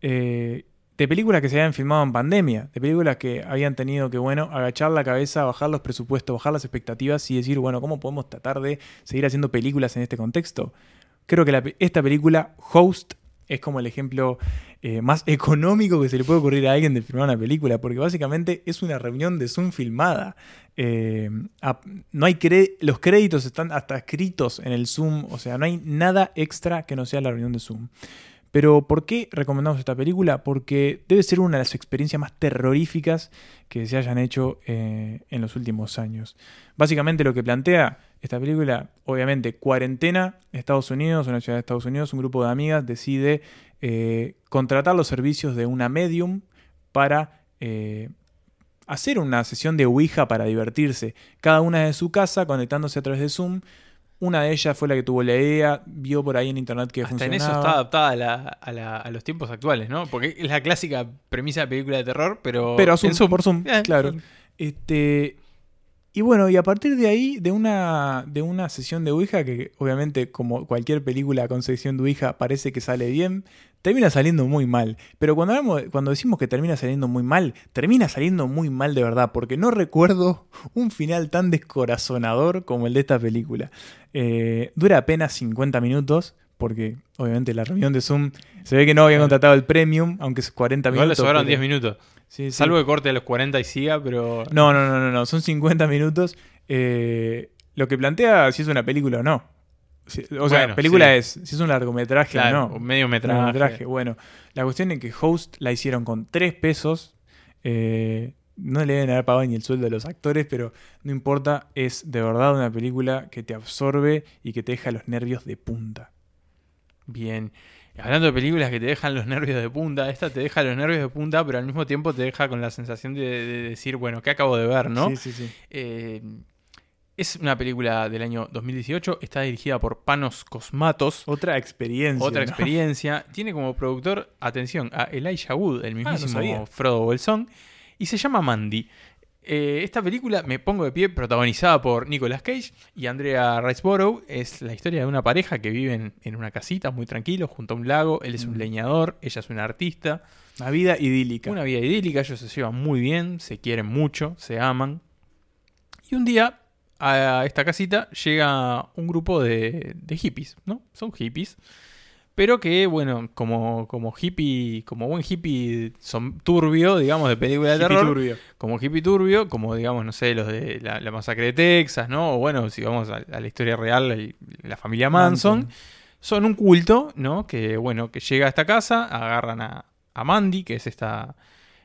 eh, de películas que se habían filmado en pandemia, de películas que habían tenido que, bueno, agachar la cabeza, bajar los presupuestos, bajar las expectativas y decir, bueno, ¿cómo podemos tratar de seguir haciendo películas en este contexto? Creo que esta película, Host, es como el ejemplo eh, más *laughs* económico que se le puede ocurrir a alguien de filmar una película, porque básicamente es una reunión de Zoom filmada. Eh, no hay los créditos están hasta escritos en el Zoom, o sea, no hay nada extra que no sea la reunión de Zoom. Pero ¿por qué recomendamos esta película? Porque debe ser una de las experiencias más terroríficas que se hayan hecho eh, en los últimos años. Básicamente lo que plantea esta película, obviamente, cuarentena, Estados Unidos, una ciudad de Estados Unidos, un grupo de amigas decide eh, contratar los servicios de una medium para eh, hacer una sesión de Ouija para divertirse. Cada una de su casa, conectándose a través de Zoom. Una de ellas fue la que tuvo la idea, vio por ahí en internet que Hasta en funcionaba. eso está adaptada a, la- a la- a los tiempos actuales, ¿no? Porque es la clásica premisa de película de terror, pero. Pero en Zoom, Zoom. por Zoom, Eh, claro. Este, y bueno, y a partir de ahí, de una, de una sesión de Ouija, que obviamente como cualquier película con sesión de Ouija parece que sale bien, termina saliendo muy mal. Pero cuando, hablamos- cuando decimos que termina saliendo muy mal, termina saliendo muy mal de verdad, porque no recuerdo un final tan descorazonador como el de esta película. Eh, dura apenas 50 minutos. Porque obviamente la reunión de Zoom se ve que no habían contratado el premium, aunque es 40 Igual le minutos. sobraron pero- 10 minutos. Sí, sí. Salvo que corte a los 40 y siga, pero. No, no, no, no, no. Son 50 minutos. Eh, lo que plantea si es una película o no. O sea, Bueno, película sí. es, si es un largometraje Claro, o no. un mediometraje. Mediometraje, Bueno, la cuestión es que Host la hicieron con 3 pesos. eh, no le deben haber pagado ni el sueldo de los actores, pero no importa, es de verdad una película que te absorbe y que te deja los nervios de punta. Bien. Hablando de películas que te dejan los nervios de punta, esta te deja los nervios de punta, pero al mismo tiempo te deja con la sensación de, de decir, bueno, ¿qué acabo de ver, no? Sí, sí, sí. Eh, es una película del año 2018, está dirigida por Panos Cosmatos. Otra experiencia. Otra ¿no? experiencia. Tiene como productor, atención, a Elijah Wood, el Ah, no mismísimo. Frodo Bolsón. Y se llama Mandy. Eh, esta película, me pongo de pie, protagonizada por Nicolas Cage y Andrea Riceborough. Es la historia de una pareja que viven en una casita muy tranquilos junto a un lago. Él es un Mm. leñador, ella es una artista. Una vida idílica. Una vida idílica, ellos se llevan muy bien, se quieren mucho, se aman. Y un día a esta casita llega un grupo de, de hippies, ¿no? Son hippies. Pero que, bueno, como, como hippie, como buen hippie son turbio, digamos, de película de terror. turbio. Como hippie turbio, como digamos, no sé, los de la, la masacre de Texas, ¿no? O bueno, si vamos a, a la historia real, el- la familia Manson. Manson. Son un culto, ¿no? Que, bueno, que llega a esta casa, agarran a, a Mandy, que es esta,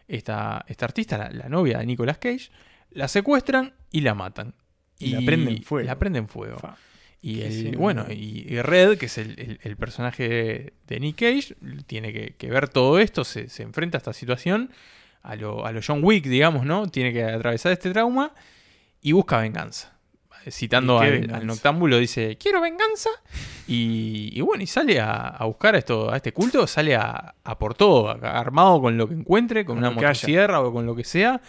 esta, esta artista, la, la novia de Nicolas Cage, la secuestran y la matan. Y la prenden fuego. La prenden fuego. Fa. Y el, bueno, y, y Red, que es el, el- el personaje de Nick Cage, tiene que, que ver todo esto, se, se enfrenta a esta situación, a lo, a lo John Wick, digamos, ¿no? Tiene que atravesar este trauma y busca venganza. Citando ¿Y qué al, venganza? al noctámbulo, dice, quiero venganza. Y, y bueno, y sale a, a buscar a, esto, a este culto, sale a, a por todo, a- armado con lo que encuentre, con, Con una motosierra o con lo que sea.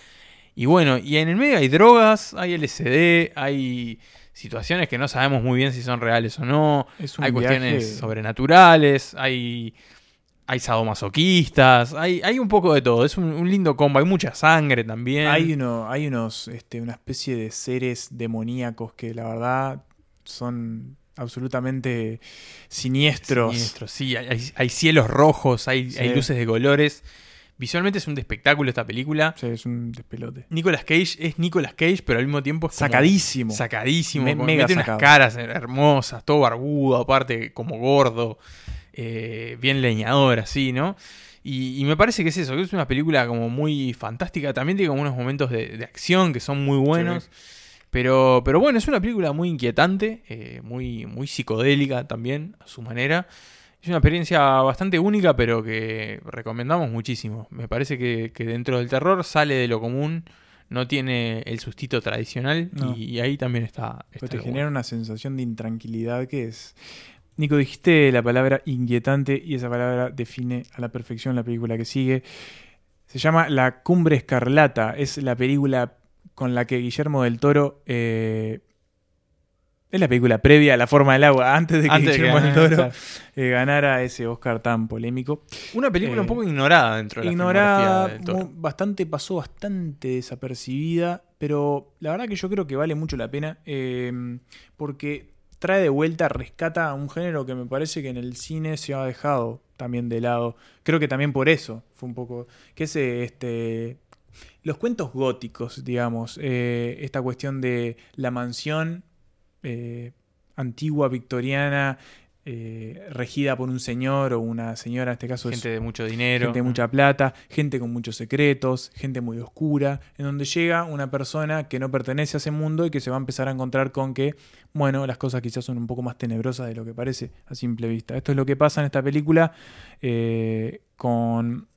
Y bueno, y en el medio hay drogas, hay LSD, hay situaciones que no sabemos muy bien si son reales o no. Hay cuestiones viaje- sobrenaturales, hay, hay sadomasoquistas, hay, hay un poco de todo. Es un, un lindo combo, hay mucha sangre también. Hay, uno, hay unos, este, una especie de seres demoníacos que la verdad son absolutamente siniestros. Siniestros, sí, hay, hay- hay cielos rojos, hay, Sí. hay luces de colores. Visualmente es un espectáculo esta película. Sí, es un despelote. Nicolas Cage es Nicolas Cage, pero al mismo tiempo es como- Sacadísimo. Sacadísimo. Me- mega mete unas sacado. caras hermosas, todo barbudo, aparte como gordo, eh, bien leñador, así, ¿no? Y, y me parece que es eso, que es una película como muy fantástica. También tiene como unos momentos de, de acción que son muy buenos. Pero, pero bueno, es una película muy inquietante, eh, muy, muy psicodélica también, a su manera. Es una experiencia bastante única, pero que recomendamos muchísimo. Me parece que, que dentro del terror sale de lo común, no tiene el sustito tradicional No. y, y ahí también está. Pero está te genera bueno. una sensación de intranquilidad que es... Nico, dijiste la palabra inquietante y esa palabra define a la perfección la película que sigue. Se llama La Cumbre Escarlata. Es la película con la que Guillermo del Toro... eh, es la película previa a La Forma del Agua, antes de que Antes Guillermo del ganara, Toro claro. eh, ganara ese Oscar tan polémico. Una película Eh, un poco ignorada dentro de la ignorada, filmografía del Toro. mu- bastante pasó bastante desapercibida, pero la verdad que yo creo que vale mucho la pena eh, porque trae de vuelta, rescata a un género que me parece que en el cine se ha dejado también de lado. Creo que también por eso fue un poco que es eh, este los cuentos góticos, digamos, eh, esta cuestión de la mansión eh, antigua victoriana eh, regida por un señor o una señora, en este caso es Gente de mucho dinero. gente de mucha plata, gente con muchos secretos, gente muy oscura, en donde llega una persona que no pertenece a ese mundo y que se va a empezar a encontrar con que, bueno, las cosas quizás son un poco más tenebrosas de lo que parece a simple vista. Esto es lo que pasa en esta película eh, con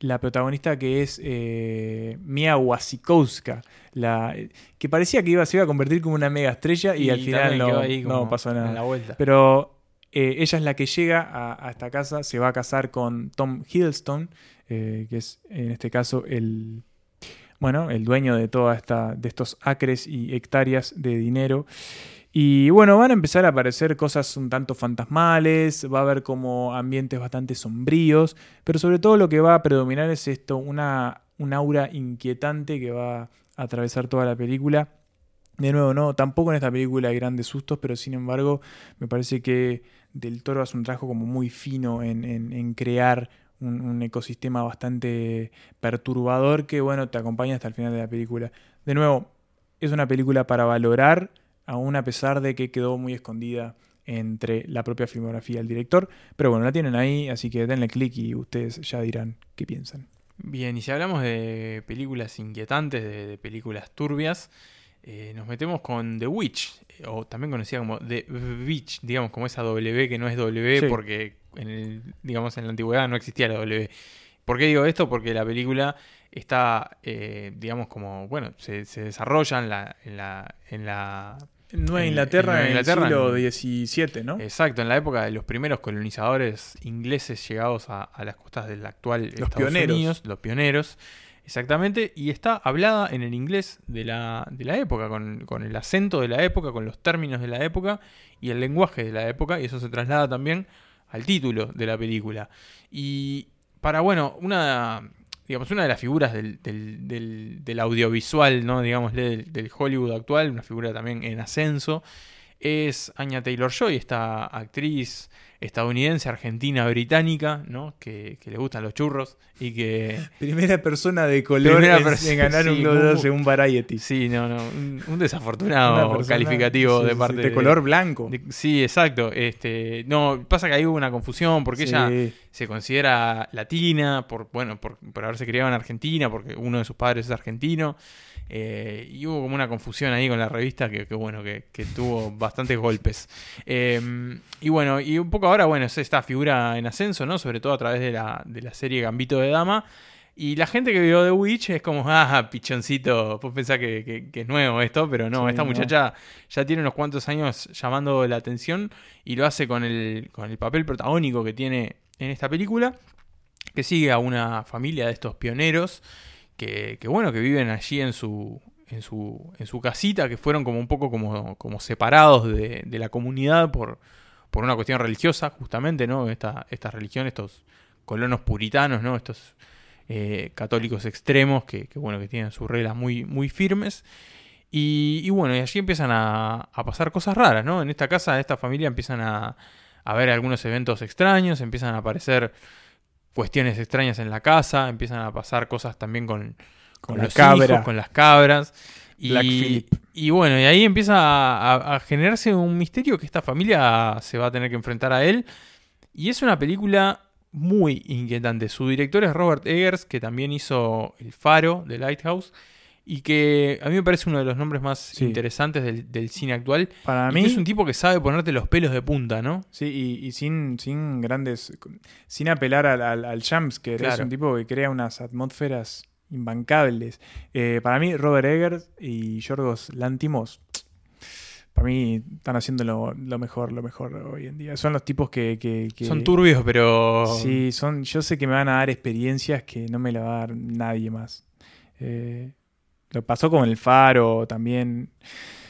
la protagonista que es eh, Mia Wasikowska, la, que parecía que iba, se iba a convertir como una mega estrella y, Y al final no, pasó nada. la vuelta. Pero eh, ella es la que llega a, a esta casa, se va a casar con Tom Hiddleston, eh, que es en este caso el, bueno, el dueño de toda esta, de estos acres y hectáreas de dinero. Y bueno, van a empezar a aparecer cosas un tanto fantasmales, va a haber como ambientes bastante sombríos, pero sobre todo lo que va a predominar es esto, una, un aura inquietante que va a atravesar toda la película. De nuevo, no, tampoco en esta película hay grandes sustos, pero sin embargo, me parece que Del Toro hace un trabajo como muy fino en, en- crear un, un ecosistema bastante perturbador que, bueno, te acompaña hasta el final de la película. De nuevo, es una película para valorar, aún a pesar de que quedó muy escondida entre la propia filmografía del director. Pero bueno, la tienen ahí, así que denle clic y ustedes ya dirán qué piensan. Bien, y si hablamos de películas inquietantes, de, de películas turbias, eh, nos metemos con The Witch, o también conocida como The Witch, digamos, como esa W que no es W Sí. porque en el, digamos, en la antigüedad no existía la W. ¿Por qué digo esto? Porque la película está, eh, digamos, como, bueno, se, se desarrolla en la, en la, en la Nueva Inglaterra en, Inglaterra, el siglo XVII, ¿no? Exacto, en la época de los primeros colonizadores ingleses llegados a, a las costas del actual Estados pioneros. Unidos, los pioneros, exactamente, y está hablada en el inglés de la, de la época, con, con el acento de la época, con los términos de la época y el lenguaje de la época, y eso se traslada también al título de la película. Y para, bueno, una, digamos, una de las figuras del, del, del- del audiovisual, ¿no? Digámosle, del, del Hollywood actual, una figura también en ascenso, es Anya Taylor Joy, esta actriz estadounidense, argentina, británica, ¿no? Que, que le gustan los churros y que. *laughs* Primera persona de color en, en *laughs* ganar un Globo muy- según Variety. Sí, no, no. Un, un Una desafortunado persona- calificativo sí, de sí, parte de color blanco. de- sí, exacto. Este, no, pasa que ahí hubo una confusión porque ella se considera latina por, bueno, por, por haberse criado en Argentina, porque uno de sus padres es argentino. Eh, y hubo como una confusión ahí con la revista que, que bueno, que, que tuvo bastantes golpes. Eh, y bueno, y un poco ahora, bueno, es esta figura en ascenso, ¿no? Sobre todo a través de la, de la serie Gambito de Dama. Y la gente que vio The Witch es como, *laughs* ah, pichoncito, vos pensás que, que- que es nuevo esto, pero no, Sí, esta no. muchacha ya tiene unos cuantos años llamando la atención y lo hace con el, con el papel protagónico que tiene en esta película, que sigue a una familia de estos pioneros que, bueno, que viven allí en su, en su, en su casita, que fueron como un poco como, como separados de, de la comunidad por, por una cuestión religiosa, justamente, ¿no? Esta, esta religión, estos colonos puritanos, ¿no? Estos eh, católicos extremos que, bueno, que tienen sus reglas muy, muy firmes. Y, bueno, allí empiezan a, a pasar cosas raras, ¿no? En esta casa, en esta familia empiezan a, a ver algunos eventos extraños, empiezan a aparecer cuestiones extrañas en la casa, empiezan a pasar cosas también con, Con con los cabra. hijos, con las cabras. Black Y, y bueno, y ahí empieza a, a- a generarse un misterio que esta familia se va a tener que enfrentar a él. Y es una película muy inquietante. Su director es Robert Eggers, que también hizo El Faro de Lighthouse. Y que a mí me parece uno de los nombres más Sí. interesantes del, del cine actual. Para Y mí que es un tipo que sabe ponerte los pelos de punta, ¿no? Sí, y, y sin, sin grandes. sin apelar al, al, al jumpscare. Es Claro. un tipo que crea unas atmósferas imbancables. Eh, para mí, Robert Eggers y Yorgos Lantimos. Para mí están haciendo lo, lo mejor, lo mejor hoy en día. Son los tipos que. que- que- Son turbios, pero. Sí, son, yo sé que me van a dar experiencias que no me la va a dar nadie más. Eh, lo pasó con el Faro también.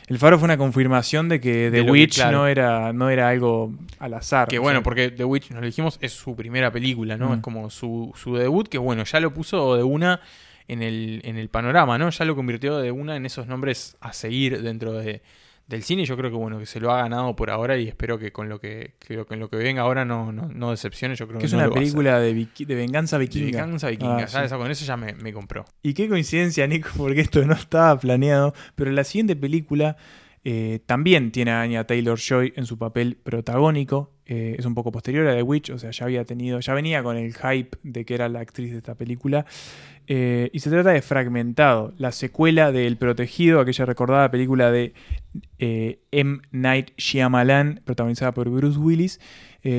El Faro fue una confirmación de que De The que- Witch claro. no, era, no era algo al azar. Que bueno, sea, porque The Witch, nos lo dijimos, es su primera película, ¿no? Mm. Es como su, su debut, que bueno, ya lo puso de una en el, en el panorama, ¿no? Ya lo convirtió de una en esos nombres a seguir dentro de, del cine. Yo creo que bueno, que se lo ha ganado por ahora y espero que con lo que, que lo, que lo que venga ahora no, no, no decepcione. Yo creo que, que es no una película de, de venganza de vikinga. venganza vikinga. Ah, ya sí. esa- con eso ya me, me compró. Y qué coincidencia, Nico, *laughs* porque esto no estaba planeado. Pero la siguiente película eh, también tiene a Anya Taylor Joy en su papel protagónico. Eh, es un poco posterior a The Witch, o sea, ya había tenido, ya venía con el hype de que era la actriz de esta película. Eh, y se trata de Fragmentado, la secuela de El Protegido, aquella recordada película de M. Night Shyamalan, protagonizada por Bruce Willis.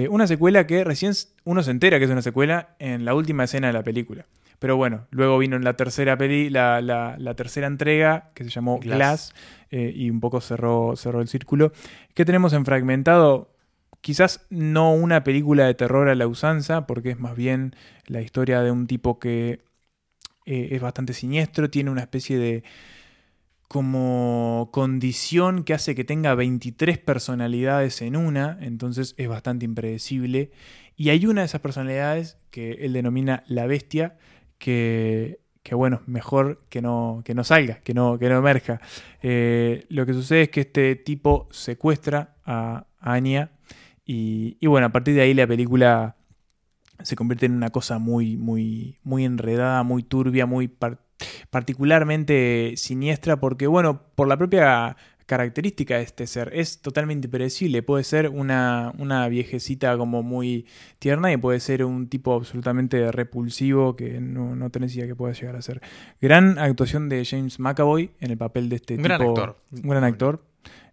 Una secuela que recién uno se entera que es una secuela en la última escena de la película. Pero bueno, luego vino la tercera peli, la, la- la tercera entrega, que se llamó Glass. Glass, eh, y un poco cerró, cerró el círculo. ¿Qué tenemos en Fragmentado? Quizás no una película de terror a la usanza, porque es más bien la historia de un tipo que eh, es bastante siniestro, tiene una especie de como condición que hace que tenga 23 personalidades en una, entonces es bastante impredecible. Y hay una de esas personalidades que él denomina la bestia, que, que bueno, mejor que no, que no salga, que no, que no emerja. Eh, lo que sucede es que este tipo secuestra a Anya y, y bueno, a partir de ahí la película se convierte en una cosa muy, muy, muy enredada, muy turbia, muy par- particularmente siniestra, porque bueno, por la propia característica de este ser. Es totalmente predecible. Puede ser una, una viejecita como muy tierna y puede ser un tipo absolutamente repulsivo que no, no tenés idea que pueda llegar a ser. Gran actuación de James McAvoy en el papel de este Un tipo. gran actor. Un gran actor.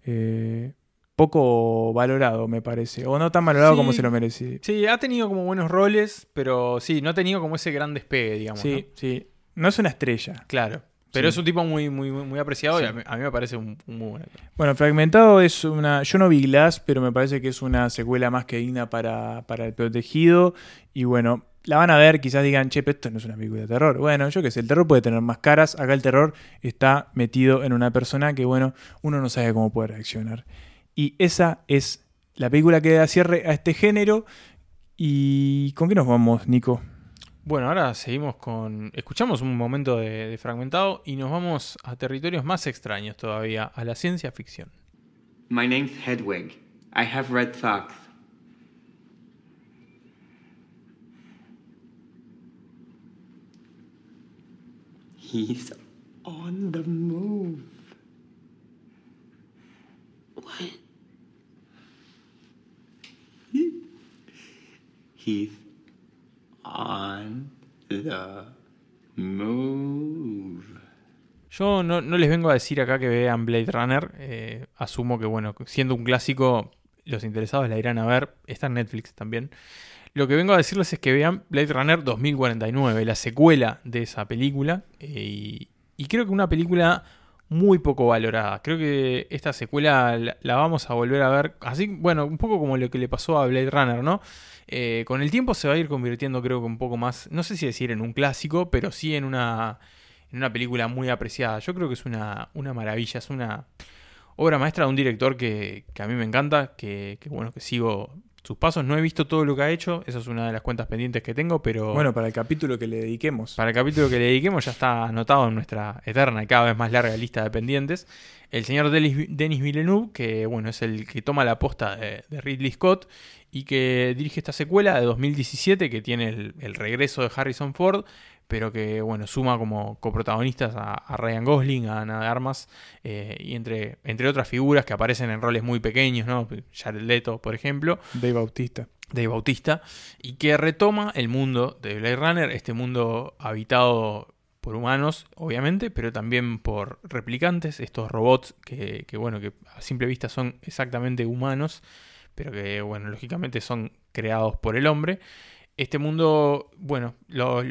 Eh, poco valorado, me parece. O no tan valorado como se lo merece. Sí, ha tenido como buenos roles, pero sí, no ha tenido como ese gran despegue, digamos. Sí, ¿no? sí. No es una estrella. Claro. Pero Sí. es un tipo muy, muy, muy apreciado y a mí, a mí me parece un, un muy buen actor. Bueno, Fragmentado es una. Yo no vi Glass, pero me parece que es una secuela más que digna para, para el protegido. Y bueno, la van a ver, quizás digan, che, pero esto no es una película de terror. Bueno, yo qué sé, el terror puede tener más caras. Acá el terror está metido en una persona que, bueno, uno no sabe cómo puede reaccionar. Y esa es la película que da cierre a este género. ¿Y con qué nos vamos, Nico? Bueno, ahora seguimos con. Escuchamos un momento de, de fragmentado y nos vamos a territorios más extraños todavía, a la ciencia ficción. My name's Hedwig. I have red socks. He's on the move. What? He's on the move. Yo no, no les vengo a decir acá que vean Blade Runner. eh, asumo que, bueno, siendo un clásico, los interesados la irán a ver. Está en Netflix también. Lo que vengo a decirles es que vean Blade Runner 2049, la secuela de esa película. eh, y, creo que una película muy poco valorada. Creo que esta secuela la, la vamos a volver a ver. Así, bueno, un poco como lo que le pasó a Blade Runner, ¿no? Eh, con el tiempo se va a ir convirtiendo, creo que un poco más, no sé si decir en un clásico, pero sí en una, en una película muy apreciada. Yo creo que es una, una maravilla, es una obra maestra de un director que, a mí me encanta, que, bueno, que sigo sus pasos. No he visto todo lo que ha hecho, esa es una de las cuentas pendientes que tengo, pero Bueno, para el capítulo que le dediquemos. para el capítulo que le dediquemos ya está anotado en nuestra eterna y cada vez más larga lista de pendientes. El señor Denis, Villeneuve, que bueno, es el que toma la posta de, de Ridley Scott y que dirige esta secuela de 2017 que tiene el, el regreso de Harrison Ford, pero que bueno, suma como coprotagonistas a, a Ryan Gosling, a Ana de Armas eh, y entre, entre otras figuras que aparecen en roles muy pequeños, ¿no? Jared Leto, por ejemplo. Dave Bautista. Dave Bautista, y que retoma el mundo de Blade Runner, este mundo habitado por humanos, obviamente, pero también por replicantes, estos robots que, que, bueno, que a simple vista son exactamente humanos, pero que, bueno, lógicamente son creados por el hombre. Este mundo, bueno, lo,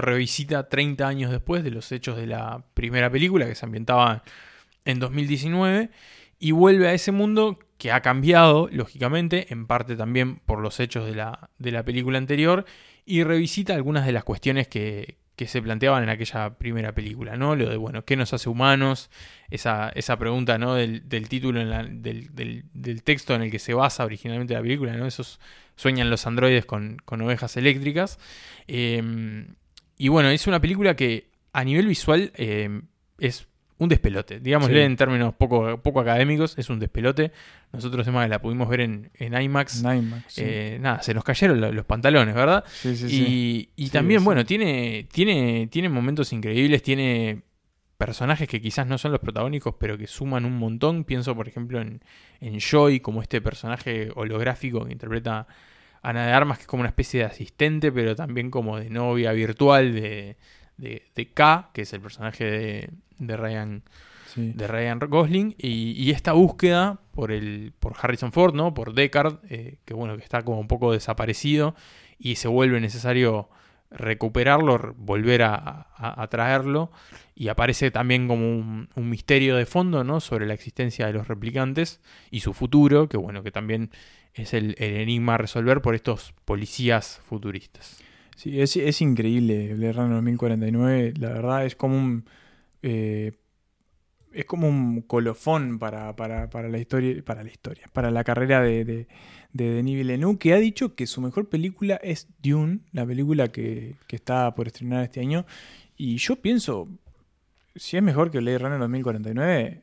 revisita 30 años después de los hechos de la primera película, que se ambientaba en 2019, y vuelve a ese mundo que ha cambiado, lógicamente, en parte también por los hechos de la, de la película anterior, y revisita algunas de las cuestiones que, que se planteaban en aquella primera película, ¿no? Lo de, bueno, ¿qué nos hace humanos? Esa, esa pregunta, ¿no? Del, del título, del, del- texto en el que se basa originalmente la película, ¿no? Esos sueñan los androides con, con ovejas eléctricas. Eh, y bueno, es una película que a nivel visual eh, es un despelote. Digámosle Sí. en términos poco, poco académicos, es un despelote. Nosotros, además, la pudimos ver en, en IMAX. En IMAX, sí. Eh, nada, se nos cayeron lo- los pantalones, ¿verdad? Sí, sí, y sí. y también, sí. bueno, tiene, tiene, tiene momentos increíbles, tiene personajes que quizás no son los protagónicos, pero que suman un montón. Pienso, por ejemplo, en, en Joy, como este personaje holográfico que interpreta Ana de Armas, que es como una especie de asistente, pero también como de novia virtual de, de, de K, que es el personaje de, de Ryan Sí. de Ryan Gosling y, y esta búsqueda por el por Harrison Ford, ¿no? Por Deckard, eh, que bueno, que está como un poco desaparecido y se vuelve necesario recuperarlo, re- volver a, a- a traerlo y aparece también como un, un misterio de fondo, ¿no? Sobre la existencia de los replicantes y su futuro, que bueno, que también es el, el enigma a resolver por estos policías futuristas. Sí, es, es increíble Blade Runner 2049. La verdad es como un. eh, es como un colofón para, para, para la historia. Para la historia. Para la carrera de, de, de Denis Villeneuve, que ha dicho que su mejor película es Dune, la película que, que está por estrenar este año. Y yo pienso. Si es mejor que Blade Runner 2049,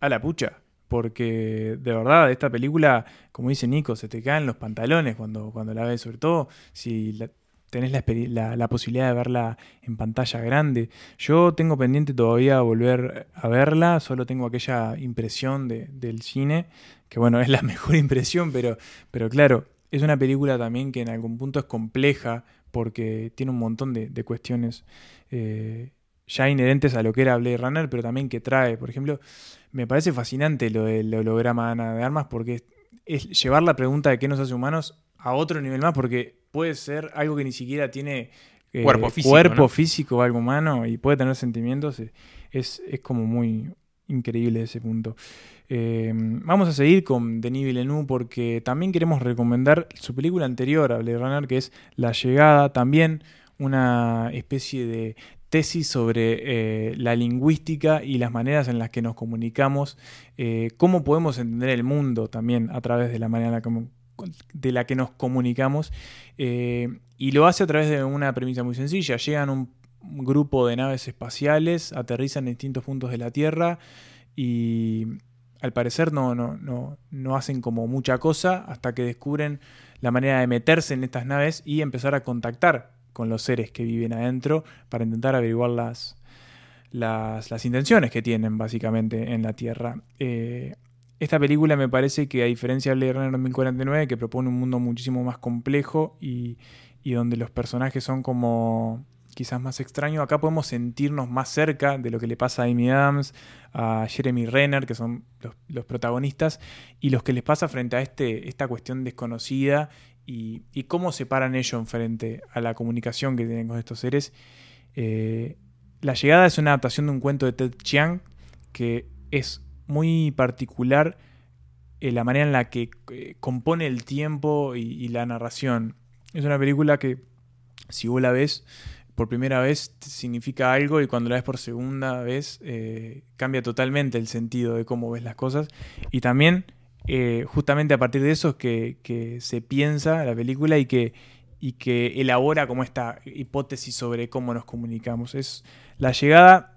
a la pucha. Porque de verdad, esta película, como dice Nico, se te caen los pantalones cuando, cuando la ves. Sobre todo si la- tenés la, posibilidad de verla en pantalla grande. Yo tengo pendiente todavía volver a verla, solo tengo aquella impresión de- del cine, que bueno, *laughs* es la mejor impresión, pero, pero claro, es una película también que en algún punto es compleja porque tiene un montón de, de cuestiones eh, ya inherentes a lo que era Blade Runner, pero también que trae. Por ejemplo, me parece fascinante lo del holograma de Armas porque es llevar la pregunta de qué nos hace humanos a otro nivel más, porque puede ser algo que ni siquiera tiene eh, Cuerpo físico, cuerpo ¿no? físico o algo humano y puede tener sentimientos. eh, Es, es como muy increíble ese punto. Eh, vamos a seguir con Denis Villeneuve porque también queremos recomendar su película anterior a Blade Runner, que es La Llegada, también una especie de tesis sobre eh, la lingüística y las maneras en las que nos comunicamos, eh, cómo podemos entender el mundo también a través de la manera en la que, de la que nos comunicamos, eh, y lo hace a través de una premisa muy sencilla. Llegan un grupo de naves espaciales, aterrizan en distintos puntos de la Tierra y al parecer no, no, no, no hacen como mucha cosa hasta que descubren la manera de meterse en estas naves y empezar a contactar con los seres que viven adentro para intentar averiguar las, las, las intenciones que tienen básicamente en la Tierra. Eh, esta película me parece que a diferencia de Blade Runner 2049, que propone un mundo muchísimo más complejo y, donde los personajes son como quizás más extraños, acá podemos sentirnos más cerca de lo que le pasa a Amy Adams, a Jeremy Renner, que son los, protagonistas, y los que les pasa frente a este, esta cuestión desconocida y, y cómo se paran ellos frente a la comunicación que tienen con estos seres. Eh, la llegada es una adaptación de un cuento de Ted Chiang que es muy particular eh, la manera en la que eh, compone el tiempo y, la narración. Es una película que si vos la ves por primera vez significa algo y cuando la ves por segunda vez eh, cambia totalmente el sentido de cómo ves las cosas. Y también justamente a partir de eso es que, que, se piensa la película y que, y que elabora como esta hipótesis sobre cómo nos comunicamos. Es la llegada,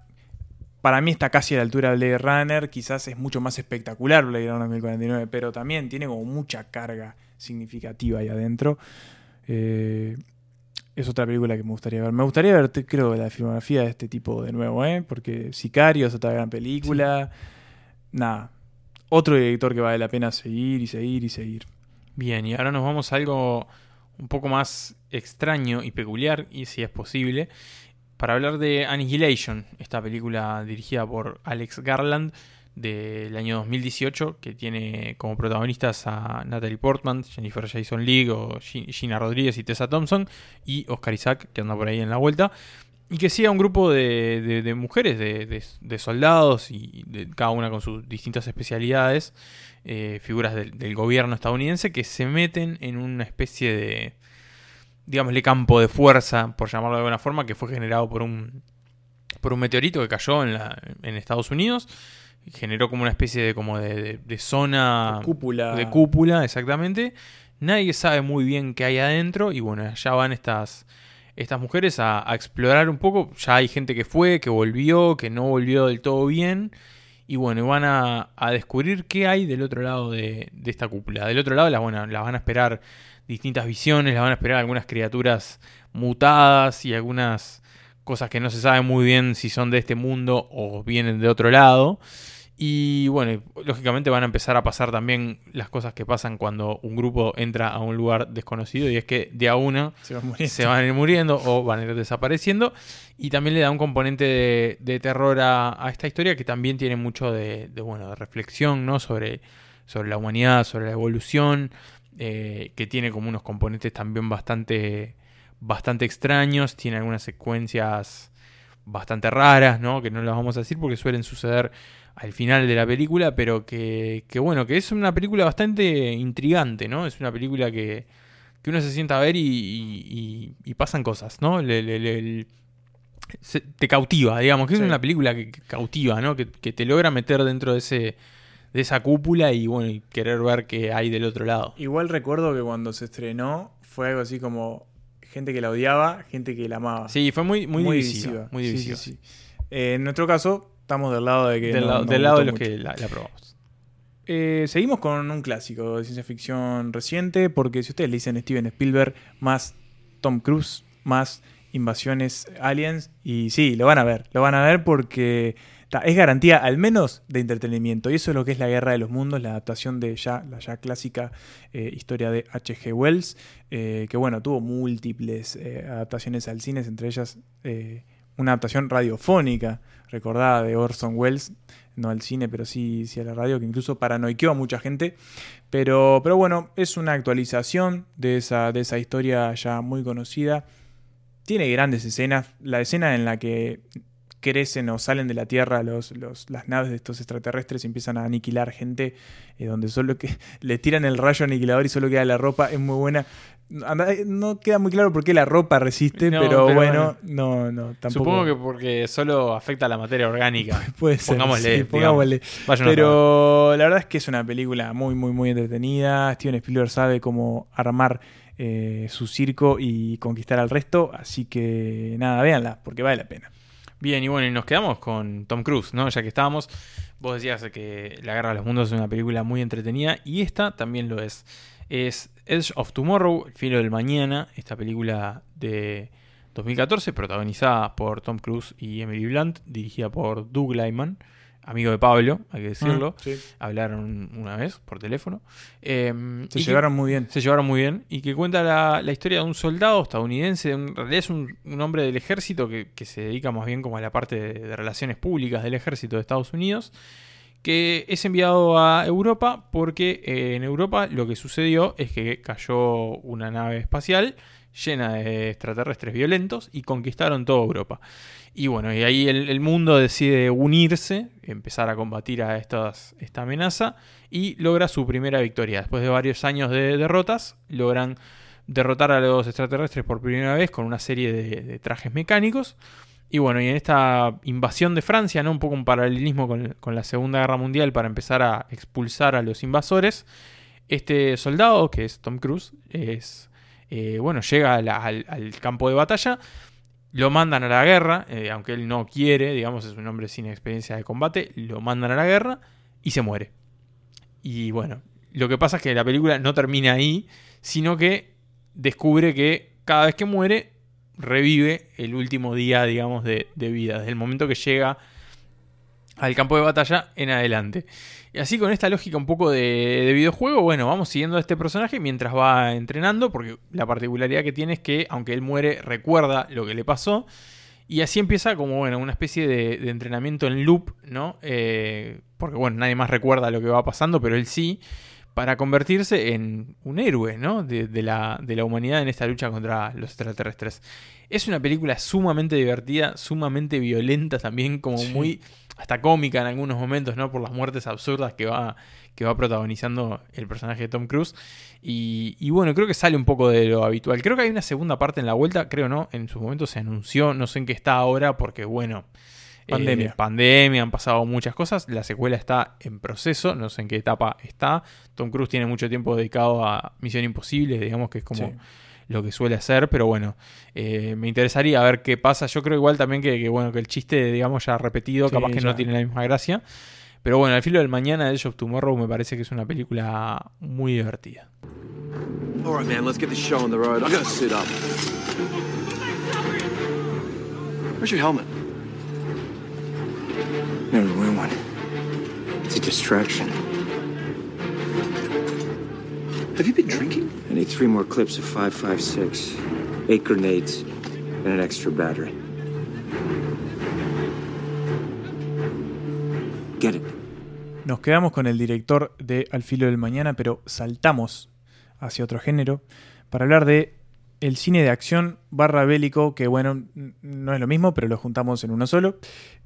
para mí está casi a la altura de Blade Runner, quizás es mucho más espectacular Blade Runner 2049, pero también tiene como mucha carga significativa ahí adentro. Eh, es otra película que me gustaría ver. Me gustaría ver, creo, la filmografía de este tipo de nuevo, ¿eh? Porque Sicario es otra gran película. Sí. Nada. Otro director que vale la pena seguir y seguir y seguir. Bien, y ahora nos vamos a algo un poco más extraño y peculiar, y si es posible, para hablar de Annihilation, esta película dirigida por Alex Garland del año 2018, que tiene como protagonistas a Natalie Portman, Jennifer Jason Leigh, Gina Rodríguez y Tessa Thompson, y Oscar Isaac, que anda por ahí en la vuelta, y que sigue a un grupo de, de, mujeres, de, de, soldados, y cada una con sus distintas especialidades, eh, figuras del, gobierno estadounidense, que se meten en una especie de, digámosle, campo de fuerza, por llamarlo de alguna forma, que fue generado por un, por un meteorito que cayó en, la, en Estados Unidos. Generó como una especie de como de, de, de zona de cúpula. de cúpula exactamente. Nadie sabe muy bien qué hay adentro y bueno ya van estas estas mujeres a, a, explorar un poco. Ya hay gente que fue que volvió que no volvió del todo bien. Y bueno van a, a descubrir qué hay del otro lado de, de esta cúpula. Del otro lado las bueno, las van a esperar distintas visiones las van a esperar algunas criaturas mutadas y algunas cosas que no se sabe muy bien si son de este mundo o vienen de otro lado. Y bueno, lógicamente van a empezar a pasar también las cosas que pasan cuando un grupo entra a un lugar desconocido y es que de a una se, va se van a ir muriendo o van a ir desapareciendo. Y también le da un componente de, de terror a, a, esta historia que también tiene mucho de, de, bueno, de reflexión ¿no? sobre, sobre la humanidad, sobre la evolución, eh, que tiene como unos componentes también bastante bastante extraños, tiene algunas secuencias bastante raras, ¿no? Que no las vamos a decir porque suelen suceder al final de la película, pero que, que bueno, que es una película bastante intrigante, ¿no? Es una película que, que uno se sienta a ver y, y, y pasan cosas, ¿no? Le, le, le, se, te cautiva, digamos, que sí. es una película que, que cautiva, ¿no? Que, que, te logra meter dentro de ese de esa cúpula y bueno, y querer ver qué hay del otro lado. Igual recuerdo que cuando se estrenó fue algo así como gente que la odiaba, gente que la amaba. Sí, fue muy, muy, muy divisiva, divisiva. Muy divisiva. Sí, sí, sí. Eh, en nuestro caso, estamos del lado de que. Del, no, lado, no del lado de los mucho. que la, la probamos. Eh, seguimos con un clásico de ciencia ficción reciente, porque si ustedes le dicen Steven Spielberg, más Tom Cruise más invasiones aliens. Y sí, lo van a ver, lo van a ver porque es garantía al menos de entretenimiento. Y eso es lo que es la Guerra de los Mundos, la adaptación de ya la ya clásica eh, historia de H.G. Wells, eh, que bueno, tuvo múltiples eh, adaptaciones al cine, entre ellas una adaptación radiofónica recordada de Orson Welles, no al cine, pero sí, sí a la radio, que incluso paranoiqueó a mucha gente. Pero, pero bueno, es una actualización de esa, de esa historia ya muy conocida. Tiene grandes escenas. La escena en la que crecen o salen de la Tierra los, los- las naves de estos extraterrestres y empiezan a aniquilar gente, eh, donde solo que *laughs* le tiran el rayo aniquilador y solo queda la ropa, es muy buena. Eh, No queda muy claro por qué la ropa resiste, No, pero, pero bueno, no, no, tampoco. Supongo que porque solo afecta a la materia orgánica. *laughs* Puede ser. Pongámosle, sí, pongámosle. Pero la verdad es que es una película muy, muy, muy entretenida. Steven Spielberg sabe cómo armar eh, su circo y conquistar al resto. Así que nada, véanla, porque vale la pena. Bien, y bueno, y nos quedamos con Tom Cruise, ¿no? Ya que estábamos, vos decías que La Guerra de los Mundos es una película muy entretenida y esta también lo es. Es Edge of Tomorrow, El filo del mañana, esta película de 2014 protagonizada por Tom Cruise y Emily Blunt, dirigida por Doug Lyman, amigo de Pablo, hay que decirlo. Mm, sí. Hablaron una vez por teléfono. Eh, Se que- llevaron muy bien. se llevaron muy bien y que cuenta la, la historia de un soldado estadounidense, un- en realidad es un, un hombre del ejército que, que se dedica más bien como a la parte de, de relaciones públicas del ejército de Estados Unidos, que es enviado a Europa porque eh, en Europa lo que sucedió es que cayó una nave espacial llena de extraterrestres violentos y conquistaron toda Europa. Y bueno, y ahí el, mundo decide unirse, empezar a combatir a esta amenaza y logra su primera victoria. Después de varios años de derrotas, logran derrotar a los extraterrestres por primera vez con una serie de, de trajes mecánicos. Y bueno, y en esta invasión de Francia, ¿no? Un poco un paralelismo con, con la Segunda Guerra Mundial para empezar a expulsar a los invasores. Este soldado, que es Tom Cruise, es. Eh, bueno, llega al campo de batalla. Lo mandan a la guerra, eh, aunque él no quiere, digamos, es un hombre sin experiencia de combate. Lo mandan a la guerra y se muere. Y bueno, lo que pasa es que la película no termina ahí, sino que descubre que cada vez que muere, revive el último día, digamos, de, de vida, desde el momento que llega al campo de batalla en adelante. Y así con esta lógica un poco de, de videojuego, bueno, vamos siguiendo a este personaje mientras va entrenando, porque la particularidad que tiene es que, aunque él muere, recuerda lo que le pasó. Y así empieza como, bueno, una especie de, de entrenamiento en loop, ¿no? Eh, porque, bueno, nadie más recuerda lo que va pasando, pero él sí, para convertirse en un héroe, ¿no? De, de la, de la humanidad en esta lucha contra los extraterrestres. Es una película sumamente divertida, sumamente violenta también, como Sí. muy hasta cómica en algunos momentos, ¿no? Por las muertes absurdas que va, que va protagonizando el personaje de Tom Cruise. Y, y bueno, creo que sale un poco de lo habitual. Creo que hay una segunda parte en la vuelta, creo no, en su momento se anunció, no sé en qué está ahora, porque bueno, eh, Pandemia. pandemia, han pasado muchas cosas. La secuela está en proceso, no sé en qué etapa está. Tom Cruise tiene mucho tiempo dedicado a Misión Imposible, digamos que es como Sí. lo que suele hacer, pero bueno, eh, me interesaría ver qué pasa. Yo creo igual también que, que, bueno, que el chiste, digamos, ya repetido, Sí, capaz que ya. no tiene la misma gracia. Pero bueno, al filo del mañana, Edge of Tomorrow me parece que es una película muy divertida. All right, man, let's get the show on the road. I gotta sit up. Where's your helmet? No, we wear one. It's a distraction. Have you been drinking? I need three more clips of 556, eight grenades, and an extra battery. Get it. Nos quedamos con el director de Al filo del mañana, pero saltamos hacia otro género para hablar de el cine de acción barra bélico, que bueno, no es lo mismo, pero lo juntamos en uno solo.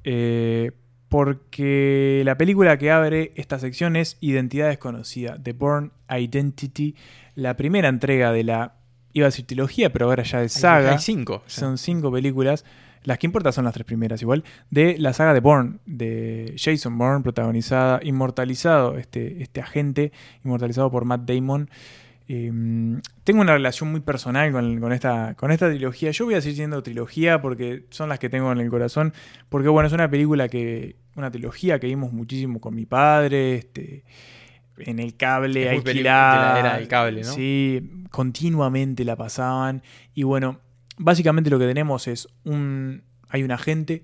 Eh, porque la película que abre esta sección es Identidad Desconocida, The Born Identity, la primera entrega de la, iba a decir trilogía, pero ahora ya es saga. hay cinco. Son cinco películas. Las que importan son las tres primeras igual. De la saga de Bourne, de Jason Bourne, protagonizada, inmortalizado, este, este agente, inmortalizado por Matt Damon. Eh, tengo una relación muy personal con, con esta, con esta trilogía. Yo voy a seguir siendo trilogía porque son las que tengo en el corazón. Porque bueno, es una película que. Una trilogía que vimos muchísimo con mi padre. Este, en el cable peli- alquilada. era del cable, ¿no? Sí, continuamente la pasaban. Y bueno, básicamente lo que tenemos es un. Hay un agente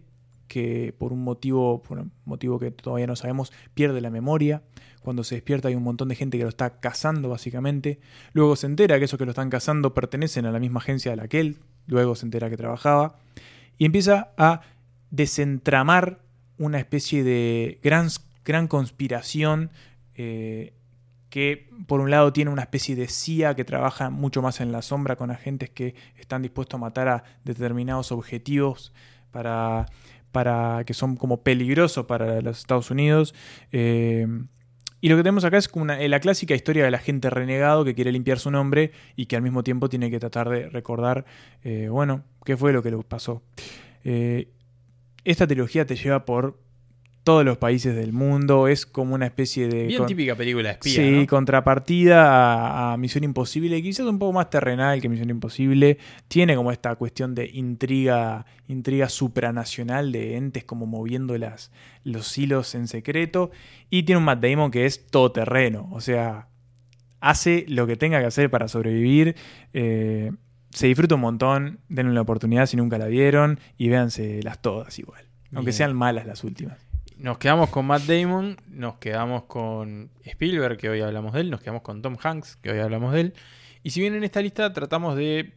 que por un motivo, motivo que todavía no sabemos, pierde la memoria. Cuando se despierta hay un montón de gente que lo está cazando, básicamente. Luego se entera que esos que lo están cazando pertenecen a la misma agencia de la que él. Luego se entera que trabajaba. Y empieza a desentramar una especie de gran, gran conspiración eh, que por un lado tiene una especie de CIA que trabaja mucho más en la sombra con agentes que están dispuestos a matar a determinados objetivos para, para que son como peligrosos para los Estados Unidos. Eh, y lo que tenemos acá es como una- la clásica historia del agente renegado que quiere limpiar su nombre y que al mismo tiempo tiene que tratar de recordar, eh, bueno, qué fue lo que le pasó. Eh, esta trilogía te lleva por todos los países del mundo, es como una especie de... Bien con- típica película de espía, Sí, ¿no? contrapartida a, a Misión Imposible, quizás un poco más terrenal que Misión Imposible. Tiene como esta cuestión de intriga, intriga supranacional de entes como moviendo las, los hilos en secreto. Y tiene un Matt Damon que es todoterreno, o sea, hace lo que tenga que hacer para sobrevivir. eh, se disfruta un montón, denle la oportunidad si nunca la vieron y véanse las todas igual. Aunque sean malas las últimas. Nos quedamos con Matt Damon, nos quedamos con Spielberg, que hoy hablamos de él, nos quedamos con Tom Hanks, que hoy hablamos de él. Y si bien en esta lista tratamos de,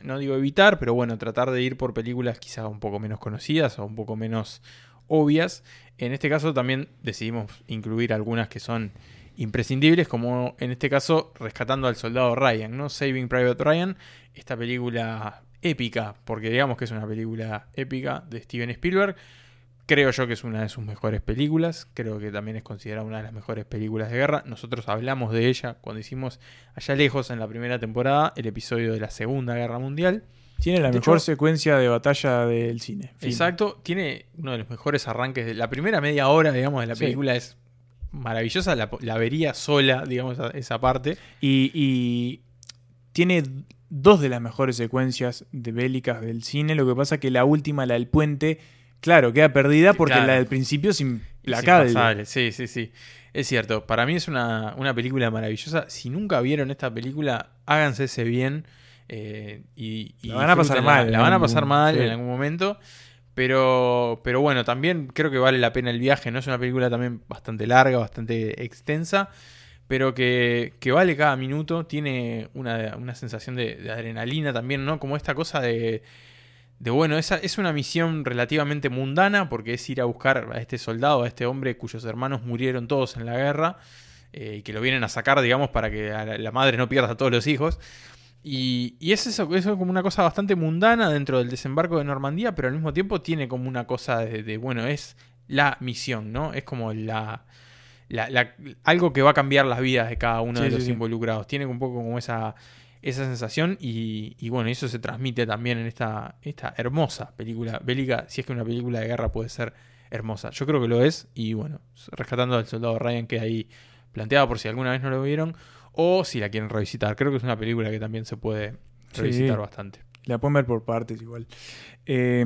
no digo evitar, pero bueno, tratar de ir por películas quizás un poco menos conocidas o un poco menos obvias, en este caso también decidimos incluir algunas que son imprescindibles, como en este caso Rescatando al Soldado Ryan, ¿no? Saving Private Ryan, esta película épica, porque digamos que es una película épica de Steven Spielberg. Creo yo que es una de sus mejores películas. Creo que también es considerada una de las mejores películas de guerra. Nosotros hablamos de ella cuando hicimos allá lejos en la primera temporada el episodio de la Segunda Guerra Mundial. Tiene la De mejor hecho, secuencia de batalla del cine. Fin. Exacto, tiene uno de los mejores arranques. De, la primera media hora, digamos, de la Sí. película es maravillosa. La, la vería sola, digamos, esa, esa parte. Y, y tiene dos de las mejores secuencias de bélicas del cine. Lo que pasa que la última, la del puente, claro, queda perdida porque Claro. la del principio es Es implacable. impasable, Sí, sí, sí. Es cierto. Para mí es una, una película maravillosa. Si nunca vieron esta película, háganse ese bien. eh, y, y La van a pasar mal La van a pasar mal sí. en algún momento. Pero, pero bueno, también creo que vale la pena el viaje. No es una película también bastante larga, bastante extensa. Pero que, que vale cada minuto. Tiene una, una sensación de, de adrenalina también, ¿no? Como esta cosa de, de bueno, esa es una misión relativamente mundana porque es ir a buscar a este soldado, a este hombre cuyos hermanos murieron todos en la guerra eh, y que lo vienen a sacar, digamos, para que la, madre no pierda a todos los hijos. Y, y es eso, eso es como una cosa bastante mundana dentro del desembarco de Normandía, pero al mismo tiempo tiene como una cosa de, de, bueno, es la misión, ¿no? Es como la, la- la- algo que va a cambiar las vidas de cada uno Sí, de los sí. involucrados. Tiene un poco como esa, esa sensación y, y bueno, eso se transmite también en esta, esta hermosa película bélica, si es que una película de guerra puede ser hermosa. Yo creo que lo es y bueno, rescatando al soldado Ryan que ahí planteada por si alguna vez no lo vieron o si la quieren revisitar. Creo que es una película que también se puede revisitar Sí. bastante. La pueden ver por partes igual. Eh,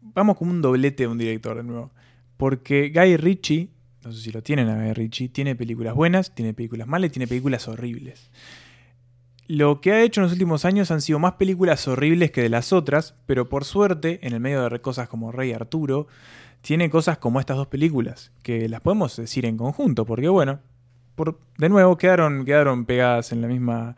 vamos con un doblete de un director de nuevo. Porque Guy Ritchie, no sé si lo tienen a Guy Ritchie, tiene películas buenas, tiene películas malas y tiene películas horribles. Lo que ha hecho en los últimos años han sido más películas horribles que de las otras, pero por suerte, en el medio de cosas como Rey Arturo, tiene cosas como estas dos películas, que las podemos decir en conjunto, porque bueno, por, de nuevo quedaron, quedaron pegadas en la misma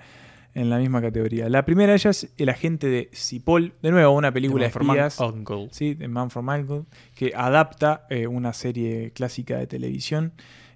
en la misma categoría. La primera de ellas, El agente de Cipoll, de nuevo una película de espías, Uncle. sí, de Man from Uncle, que adapta eh, una serie clásica de televisión,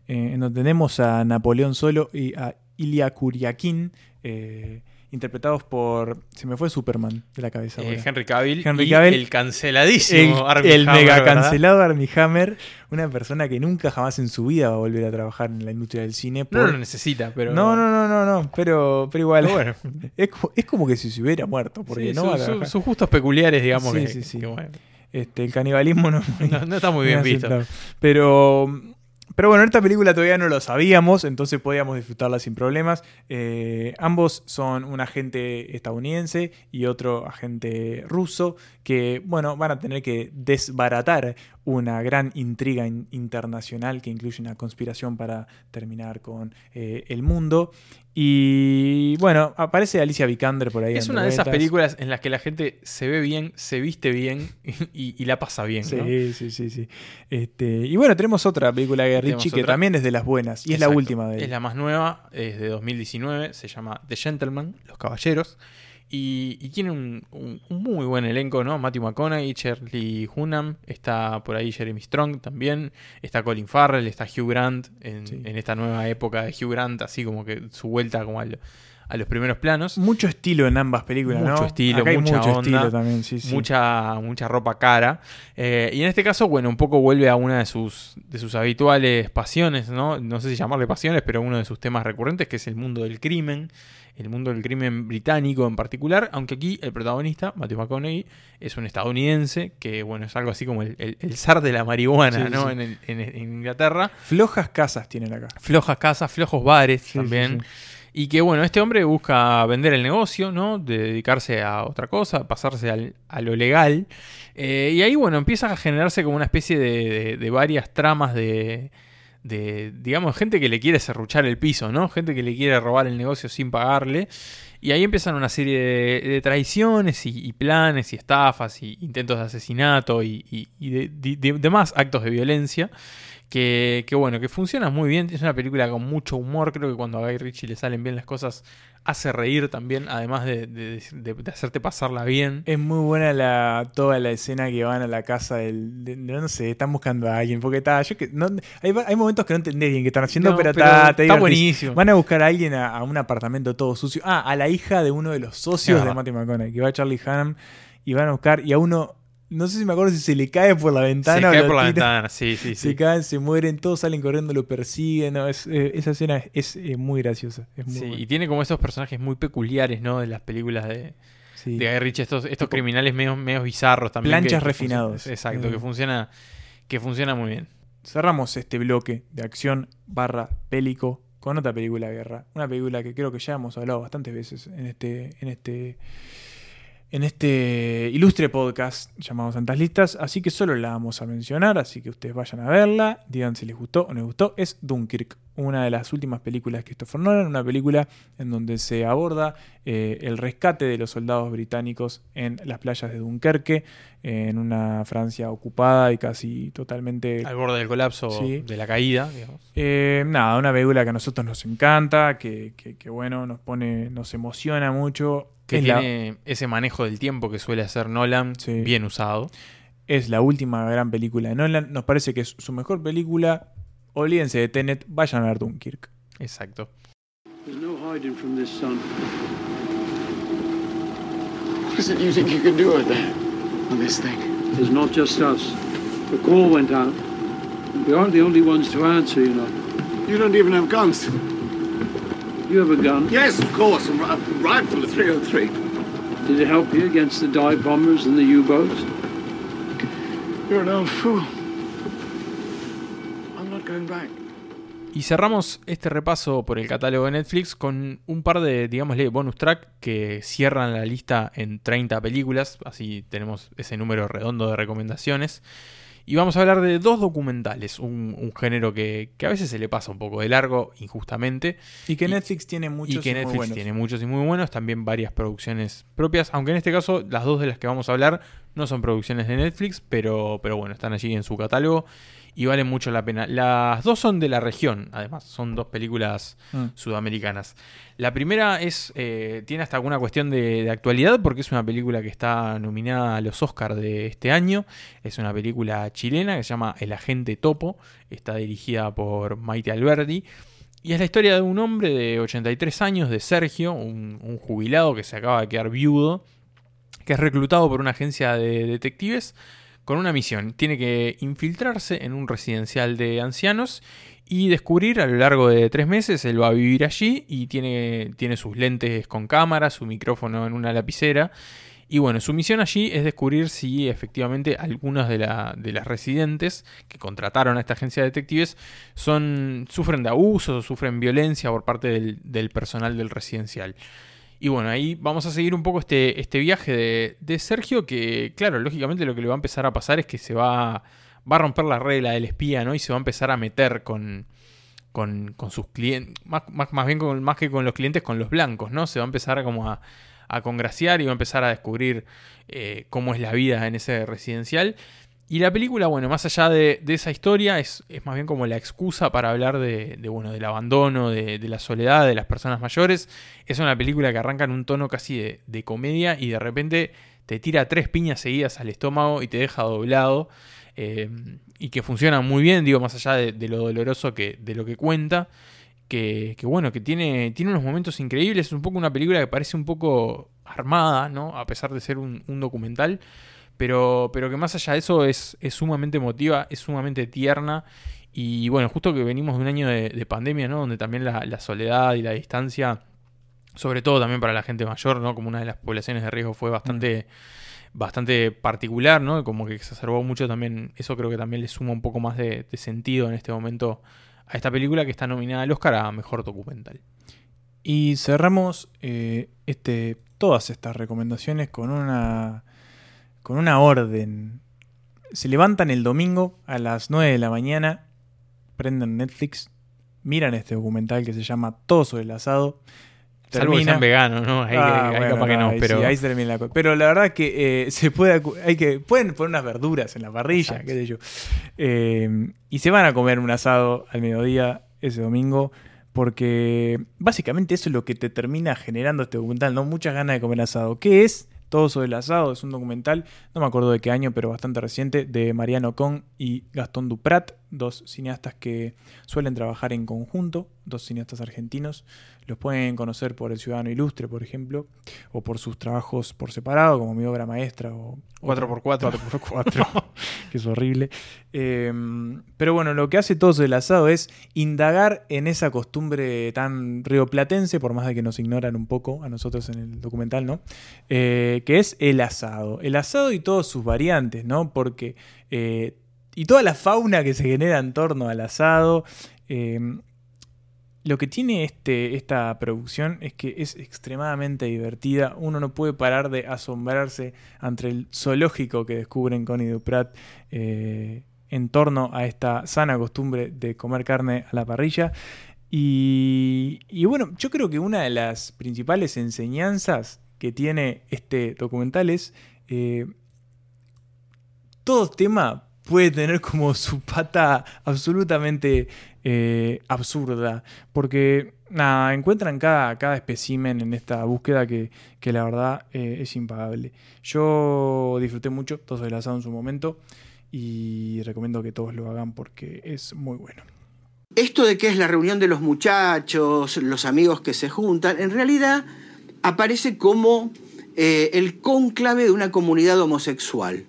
eh, en donde tenemos a Napoleón Solo y a Ilya Kuryakin, eh, interpretados por, se me fue Superman de la cabeza. Eh. Henry Cavill Henry y Cavill, el canceladísimo el, Armie el Hammer, mega ¿verdad? cancelado Armie Hammer, una persona que nunca jamás en su vida va a volver a trabajar en la industria del cine. No por- lo necesita, pero. no, no, no, no, no, pero, pero igual. Pero bueno. *laughs* es, como, es como que si se hubiera muerto, porque Sí, no su- va a su- trabajar. sus gustos peculiares, digamos. Sí, que, sí, sí. que bueno. Este, el canibalismo no, *laughs* No- no está muy *laughs* bien visto. Pero, pero bueno, esta película todavía no lo sabíamos, entonces podíamos disfrutarla sin problemas. Eh, ambos son un agente estadounidense y otro agente ruso que, bueno, van a tener que desbaratar una gran intriga in- internacional que incluye una conspiración para terminar con eh, el mundo. Y bueno, aparece Alicia Vikander por ahí. Es una de esas películas en las que la gente se ve bien, se viste bien *laughs* y, y la pasa bien. Sí, ¿no? sí, sí, sí. Este, y bueno, tenemos otra película de Richie que también es de las buenas. Y es la última de él. Es la más nueva, es de 2019, se llama The Gentleman, Los Caballeros. Y, y tiene un, un- un muy buen elenco, ¿no? Matthew McConaughey, Shirley Hunnam, está por ahí Jeremy Strong también, está Colin Farrell, está Hugh Grant en, en esta nueva época de Hugh Grant, así como que su vuelta como al- a los primeros planos. Mucho estilo en ambas películas, Mucho ¿no? estilo, Acá hay mucha mucho onda, estilo también, sí, sí. Mucha, mucha ropa cara. Eh, y en este caso, bueno, un poco vuelve a una de sus, de sus habituales pasiones, ¿no? No sé si llamarle pasiones, pero uno de sus temas recurrentes, que es el mundo del crimen. El mundo del crimen británico en particular, aunque aquí el protagonista, Matthew McConaughey, es un estadounidense, que bueno, es algo así como el, el- el zar de la marihuana, Sí, ¿no? sí. En, el- en- en Inglaterra. Flojas casas tienen acá. Flojas casas, flojos bares Sí, también. Y que bueno, este hombre busca vender el negocio, ¿no? De dedicarse a otra cosa, pasarse al- a lo legal. Eh, y ahí, bueno, empieza a generarse como una especie de, de- varias tramas de, de, digamos, gente que le quiere serruchar el piso, ¿no? Gente que le quiere robar el negocio sin pagarle. Y ahí empiezan una serie de, de traiciones y, y planes y estafas y intentos de asesinato y, y- y de, de- de- demás actos de violencia. Que, que bueno, que funciona muy bien. Es una película con mucho humor. Creo que cuando a Guy Ritchie le salen bien las cosas, hace reír también, además de, de- de- de hacerte pasarla bien. Es muy buena la, toda la escena que van a la casa del. de- no sé, están buscando a alguien. Porque está. Yo que, no, hay, hay momentos que no entendés bien qué están haciendo, No, pero, pero está, buenísimo. Van a buscar a alguien a, a un apartamento todo sucio. Ah, a la hija de uno de los socios Es de. Matthew McConaughey, que va a Charlie Hunnam. Y van a buscar. Y a uno. No sé si me acuerdo si se le cae por la ventana. Se o cae por la ventana, sí, sí, Se sí. caen, se mueren, todos salen corriendo, lo persiguen. ¿no? Es, eh, esa escena es, es, muy graciosa. Es muy Sí, buena. y tiene como esos personajes muy peculiares, ¿no? De las películas de, Sí. de Guy Ritchie, estos, estos Tipo criminales medio, medio bizarros también. planchas que- que funciona- refinados. exacto, Eh. que funciona, que funciona muy bien. Cerramos este bloque de acción barra bélico con otra película de guerra. Una película que creo que ya hemos hablado bastantes veces en este, en este, en este ilustre podcast llamado Santas Listas, así que solo la vamos a mencionar, así que ustedes vayan a verla, digan si les gustó o no les gustó. Es Dunkirk, una de las últimas películas de Christopher Nolan, una película en donde se aborda eh, el rescate de los soldados británicos en las playas de Dunkerque, en una Francia ocupada y casi totalmente Al borde del colapso, Sí. de la caída, digamos. eh, nada, una película que a nosotros nos encanta, que, que- que, bueno, nos pone, nos emociona mucho. Que es, la, tiene ese manejo del tiempo que suele hacer Nolan, Sí. bien usado. es la última gran película de Nolan. Nos parece que es su mejor película. Olvídense de Tenet, vayan a ver Dunkirk. Exacto. There's no hiding from this sun. What is it you think you can do with that? On this thing? There's not just us. The call went out. We aren't the only ones to answer, you know. You don't even have guns. You have a gun. Yes, of course. A ri- a rifle, a 303. Did it help you against the dive bombers and the U-boats? You're an old fool. I'm not going back. Y cerramos este repaso por el catálogo de Netflix con un par de, digámosle, bonus track que cierran la lista en 30 películas. Así tenemos ese número redondo de recomendaciones. Y vamos a hablar de dos documentales, un, un género que, que a veces se le pasa un poco de largo, injustamente. Y que Netflix tiene muchos y que y muy Netflix buenos. tiene muchos y muy buenos, también varias producciones propias, aunque en este caso las dos de las que vamos a hablar no son producciones de Netflix, pero, pero bueno, están allí en su catálogo y valen mucho la pena. Las dos son de la región, además, son dos películas Mm. sudamericanas. La primera es eh, tiene hasta alguna cuestión de, de actualidad porque es una película que está nominada a los Oscars de este año. Es una película chilena que se llama El Agente Topo. Está dirigida por Maite Alberdi. Y es la historia de un hombre de 83 años, de Sergio, un, un jubilado que se acaba de quedar viudo, que es reclutado por una agencia de detectives con una misión. Tiene que infiltrarse en un residencial de ancianos y descubrir a lo largo de tres meses, él va a vivir allí y tiene, tiene sus lentes con cámara, su micrófono en una lapicera. Y bueno, su misión allí es descubrir si efectivamente algunas de, la- de las residentes que contrataron a esta agencia de detectives son, sufren de abusos o sufren violencia por parte del personal del residencial. Y bueno, ahí vamos a seguir un poco este, este viaje de, de Sergio, que claro, lógicamente lo que le va a empezar a pasar es que se va, va a romper la regla del espía, ¿no? Y se va a empezar a meter con, con, con sus clientes, más, más, más bien con, más que con los clientes, con los blancos, ¿no? Se va a empezar a como a, a congraciar y va a empezar a descubrir eh, cómo es la vida en ese residencial. Y la película, bueno, más allá de, esa historia, es, es, más bien como la excusa para hablar de, bueno, del abandono, de, de, la soledad, de las personas mayores. Es una película que arranca en un tono casi de, comedia y de repente te tira tres piñas seguidas al estómago y te deja doblado. Eh, y que funciona muy bien, digo, más allá de, lo doloroso que, de lo que cuenta. Que, que, bueno, que tiene, tiene unos momentos increíbles. Es un poco una película que parece un poco armada, ¿no? A pesar de ser un documental pero, pero que más allá de eso es, es sumamente emotiva, es sumamente tierna. Y bueno, justo que venimos de un año de, de pandemia, ¿no? Donde también la, la, soledad y la distancia, sobre todo también para la gente mayor, ¿no? Como una de las poblaciones de riesgo fue bastante, mm. bastante particular, ¿no? Como que exacerbó mucho también, eso creo que también le suma un poco más de, de sentido en este momento a esta película que está nominada al Oscar a Mejor Documental. Y cerramos eh, este, todas estas recomendaciones con una con una orden. Se levantan el domingo a las 9 de la mañana, prenden Netflix, miran este documental que se llama Todo sobre el asado. Salvo que sean veganos, ¿no? Ahí, Ah, ahí bueno, capaz que no, ahí pero... sí, ahí se termina la cosa. Pero la verdad que eh, se puede, hay que pueden poner unas verduras en la parrilla, Exacto. qué sé yo. Eh, y se van a comer un asado al mediodía ese domingo porque básicamente eso es lo que te termina generando este documental, ¿no? Muchas ganas de comer asado. ¿Qué es? Todo sobre el asado es un documental, no me acuerdo de qué año, pero bastante reciente, de Mariano Con y Gastón Duprat, dos cineastas que suelen trabajar en conjunto, dos cineastas argentinos. Los pueden conocer por El Ciudadano Ilustre, por ejemplo, o por sus trabajos por separado, como mi obra maestra o 4x4. 4x4, *laughs* que es horrible. Eh, pero bueno, lo que hace todo el asado es indagar en esa costumbre tan rioplatense, por más de que nos ignoran un poco a nosotros en el documental, ¿no? Eh, que es el asado. El asado y todas sus variantes, ¿no? Porque. eh, y toda la fauna que se genera en torno al asado. eh, lo que tiene este, esta producción es que es extremadamente divertida. Uno no puede parar de asombrarse ante el zoológico que descubren Connie Duprat eh, en torno a esta sana costumbre de comer carne a la parrilla. Y, bueno, yo creo que una de las principales enseñanzas que tiene este documental es eh, todo tema puede tener como su pata absolutamente eh, absurda. Porque nada, encuentran cada, cada espécimen en esta búsqueda que, que la verdad eh, es impagable. Yo disfruté mucho todo el asado en su momento y recomiendo que todos lo hagan porque es muy bueno. Esto de que es la reunión de los muchachos, los amigos que se juntan, en realidad aparece como eh, el cónclave de una comunidad homosexual,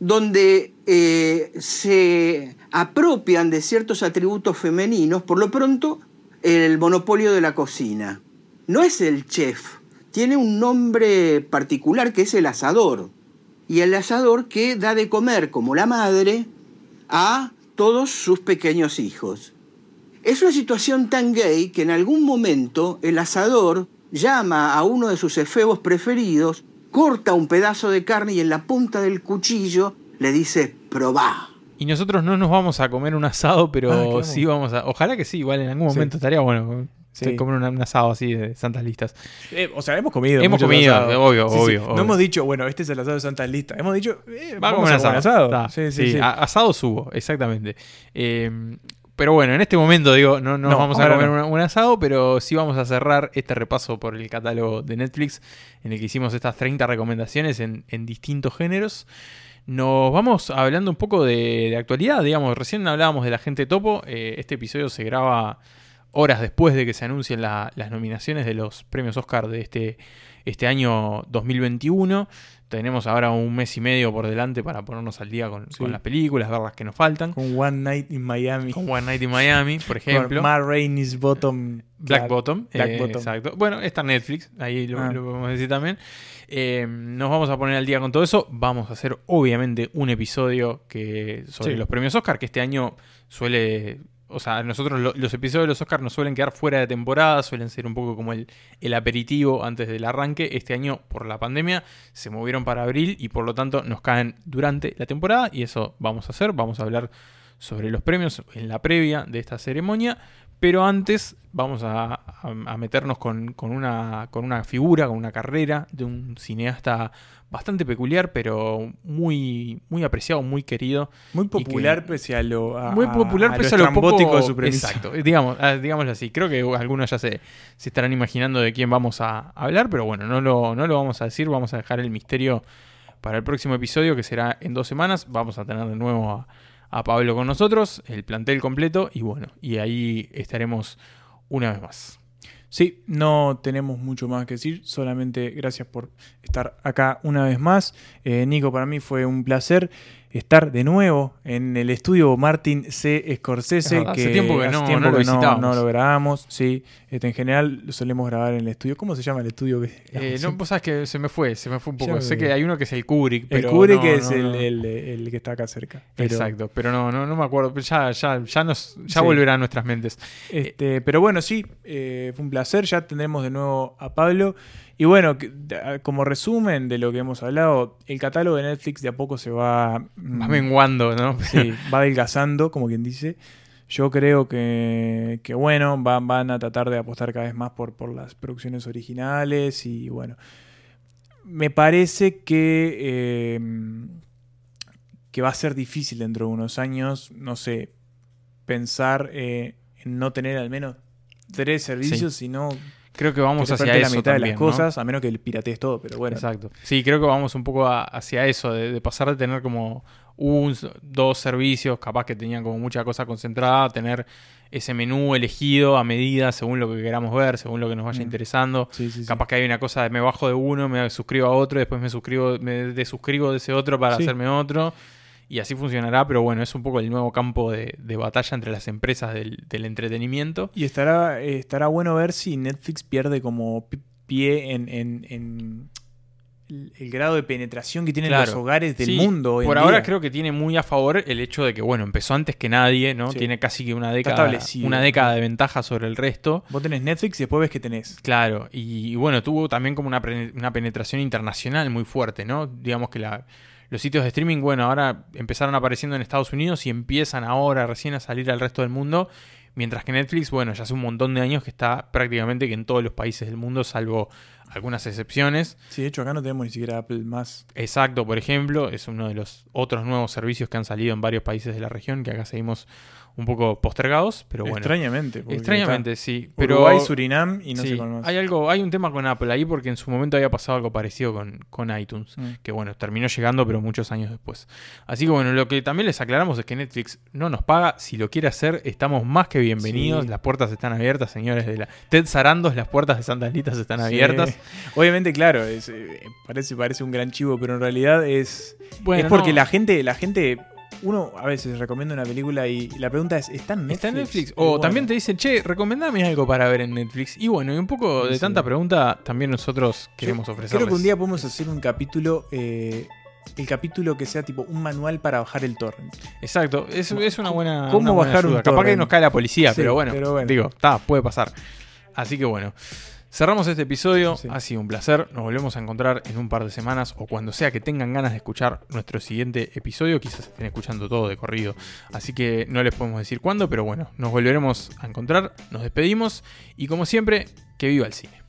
donde eh, se apropian de ciertos atributos femeninos, por lo pronto el monopolio de la cocina. No es el chef, tiene un nombre particular que es el asador. Y el asador que da de comer como la madre a todos sus pequeños hijos. Es una situación tan gay que en algún momento el asador llama a uno de sus efebos preferidos, corta un pedazo de carne y en la punta del cuchillo le dice, probá. Y nosotros no nos vamos a comer un asado, pero Ah, sí vamos a... Ojalá que sí, igual en algún Sí. momento estaría bueno Sí. comer un, un asado así de santas listas. Eh, o sea, hemos comido. Hemos comido, asados. obvio, Sí, sí. obvio, No obvio. hemos dicho, bueno, este es el asado de Santa Lista. Hemos dicho, eh, Va a vamos comer a asado. comer asado. Está. Sí, sí, Sí, sí. a- asado subo, exactamente. Eh, pero bueno, en este momento digo, no, no, No, vamos a comer no. un, un asado, pero sí vamos a cerrar este repaso por el catálogo de Netflix, en el que hicimos estas 30 recomendaciones en, en distintos géneros. Nos vamos hablando un poco de, de actualidad, digamos, recién hablábamos de la gente topo, eh, este episodio se graba horas después de que se anuncien la- las nominaciones de los premios Oscar de este, este año 2021. Tenemos ahora un mes y medio por delante para ponernos al día con, Sí. con las películas, ver las que nos faltan. Con One Night in Miami. Con One Night in Miami, por ejemplo. Con Ma Rainey's Bottom. Black Bottom. Black eh, Bottom. Exacto. Bueno, está Netflix, ahí lo, Ah. lo podemos decir también. Eh, nos vamos a poner al día con todo eso. Vamos a hacer, obviamente, un episodio que sobre Sí. los premios Oscar, que este año suele o sea, nosotros lo- los episodios de los Oscars nos suelen quedar fuera de temporada, suelen ser un poco como el, el aperitivo antes del arranque. Este año, por la pandemia, se movieron para abril y por lo tanto nos caen durante la temporada y eso vamos a hacer. Vamos a hablar sobre los premios en la previa de esta ceremonia. Pero antes vamos a, a- a meternos con, con una, con una figura, con una carrera de un cineasta bastante peculiar, pero muy, muy apreciado, muy querido. Muy que- popular pese a lo a- muy popular a pese a lo poco de su premisa. Exacto, digamos, ah, digámoslo así. Creo que algunos ya se, se estarán imaginando de quién vamos a hablar, pero bueno, no lo, no lo vamos a decir, vamos a dejar el misterio para el próximo episodio, que será en dos semanas. Vamos a tener de nuevo a, a Pablo con nosotros, el plantel completo, y bueno, y ahí estaremos una vez más. Sí, no tenemos mucho más que decir, solamente gracias por estar acá una vez más. Eh, Nico, para mí fue un placer estar de nuevo en el estudio Martin C. Scorsese. Es verdad, hace tiempo que hace no- tiempo no lo que no lo grabamos. Sí, este, en general lo solemos grabar en el estudio. ¿Cómo se llama el estudio? que- Eh, no, vos sabés que se me fue, se me fue un poco. Ya sé que hay uno que es el Kubrick, El. Kubrick que es el, el- el que está acá cerca. Pero- Exacto, pero no, no, no me acuerdo. Ya, ya, ya nos, ya Sí. volverá a nuestras mentes. Este, pero bueno, sí, eh, fue un placer. Ya tendremos de nuevo a Pablo. Y bueno, como resumen de lo que hemos hablado, el catálogo de Netflix de a poco se va. Va menguando, ¿no? Sí, *laughs* va adelgazando, como quien dice. Yo creo que, que bueno, van, van a tratar de apostar cada vez más por, por las producciones originales y bueno. Me parece que, eh, que va a ser difícil dentro de unos años, no sé, pensar eh, en no tener al menos tres servicios, Sí. sino Creo que vamos hacia eso la mitad también, de las ¿no? cosas, a menos que piratees todo, pero bueno. Exacto. Sí, creo que vamos un poco a- hacia eso, de, de pasar de tener como un, dos servicios, capaz que tenían como mucha cosa concentrada, a tener ese menú elegido a medida según lo que queramos ver, según lo que nos vaya Mm. interesando. Sí, sí, sí. capaz que hay una cosa de me bajo de uno, me suscribo a otro, después me suscribo, me desuscribo de ese otro para hacerme otro. Y así funcionará, pero bueno, es un poco el nuevo campo de, de batalla entre las empresas del, del entretenimiento. Y estará, eh, estará bueno ver si Netflix pierde como pi- pie en, en- en el, grado de penetración que tienen los hogares del Sí, mundo. hoy en Por ahora día. creo que tiene muy a favor el hecho de que, bueno, empezó antes que nadie, ¿no? Sí. Tiene casi que una década, una década de ventaja sobre el resto. Vos tenés Netflix y después ves que tenés. Claro, y, y bueno, tuvo también como una, una penetración internacional muy fuerte, ¿no? Digamos que la, los sitios de streaming, bueno, ahora empezaron apareciendo en Estados Unidos y empiezan ahora recién a salir al resto del mundo, mientras que Netflix, bueno, ya hace un montón de años que está prácticamente que en todos los países del mundo, salvo algunas excepciones. Sí, de hecho acá no tenemos ni siquiera Apple más. Exacto, por ejemplo, es uno de los otros nuevos servicios que han salido en varios países de la región, que acá seguimos un poco postergados, pero bueno. Extrañamente, Extrañamente, sí. Pero Uruguay, Surinam y no sí, sé cuál más. Hay algo, hay un tema con Apple ahí porque en su momento había pasado algo parecido con, con iTunes, Mm. que bueno, terminó llegando, pero muchos años después. Así que bueno, lo que también les aclaramos es que Netflix no nos paga. Si lo quiere hacer, estamos más que bienvenidos. Sí. Las puertas están abiertas, señores de la Ted Sarandos, las puertas de Sandalitas están Sí. abiertas. Obviamente, claro, es, eh, parece, parece un gran chivo, pero en realidad es, Bueno, es porque no. la gente, la gente, uno a veces recomienda una película y la pregunta es, ¿está en Netflix? Está en Netflix. O bueno, también te dicen, che, recomendame algo para ver en Netflix. Y bueno, y un poco de Sí. tanta pregunta también nosotros yo queremos ofrecer. Creo que un día podemos hacer un capítulo, eh, el capítulo que sea tipo un manual para bajar el torrent. Exacto, es, es una buena. ¿Cómo una buena bajar un ayuda. Capaz que torrent? nos cae la policía, Sí, pero, bueno, pero bueno. Digo, está, puede pasar. Así que bueno. Cerramos este episodio, ha sido un placer, nos volvemos a encontrar en un par de semanas o cuando sea que tengan ganas de escuchar nuestro siguiente episodio, quizás estén escuchando todo de corrido, así que no les podemos decir cuándo, pero bueno, nos volveremos a encontrar, nos despedimos y como siempre, que viva el cine.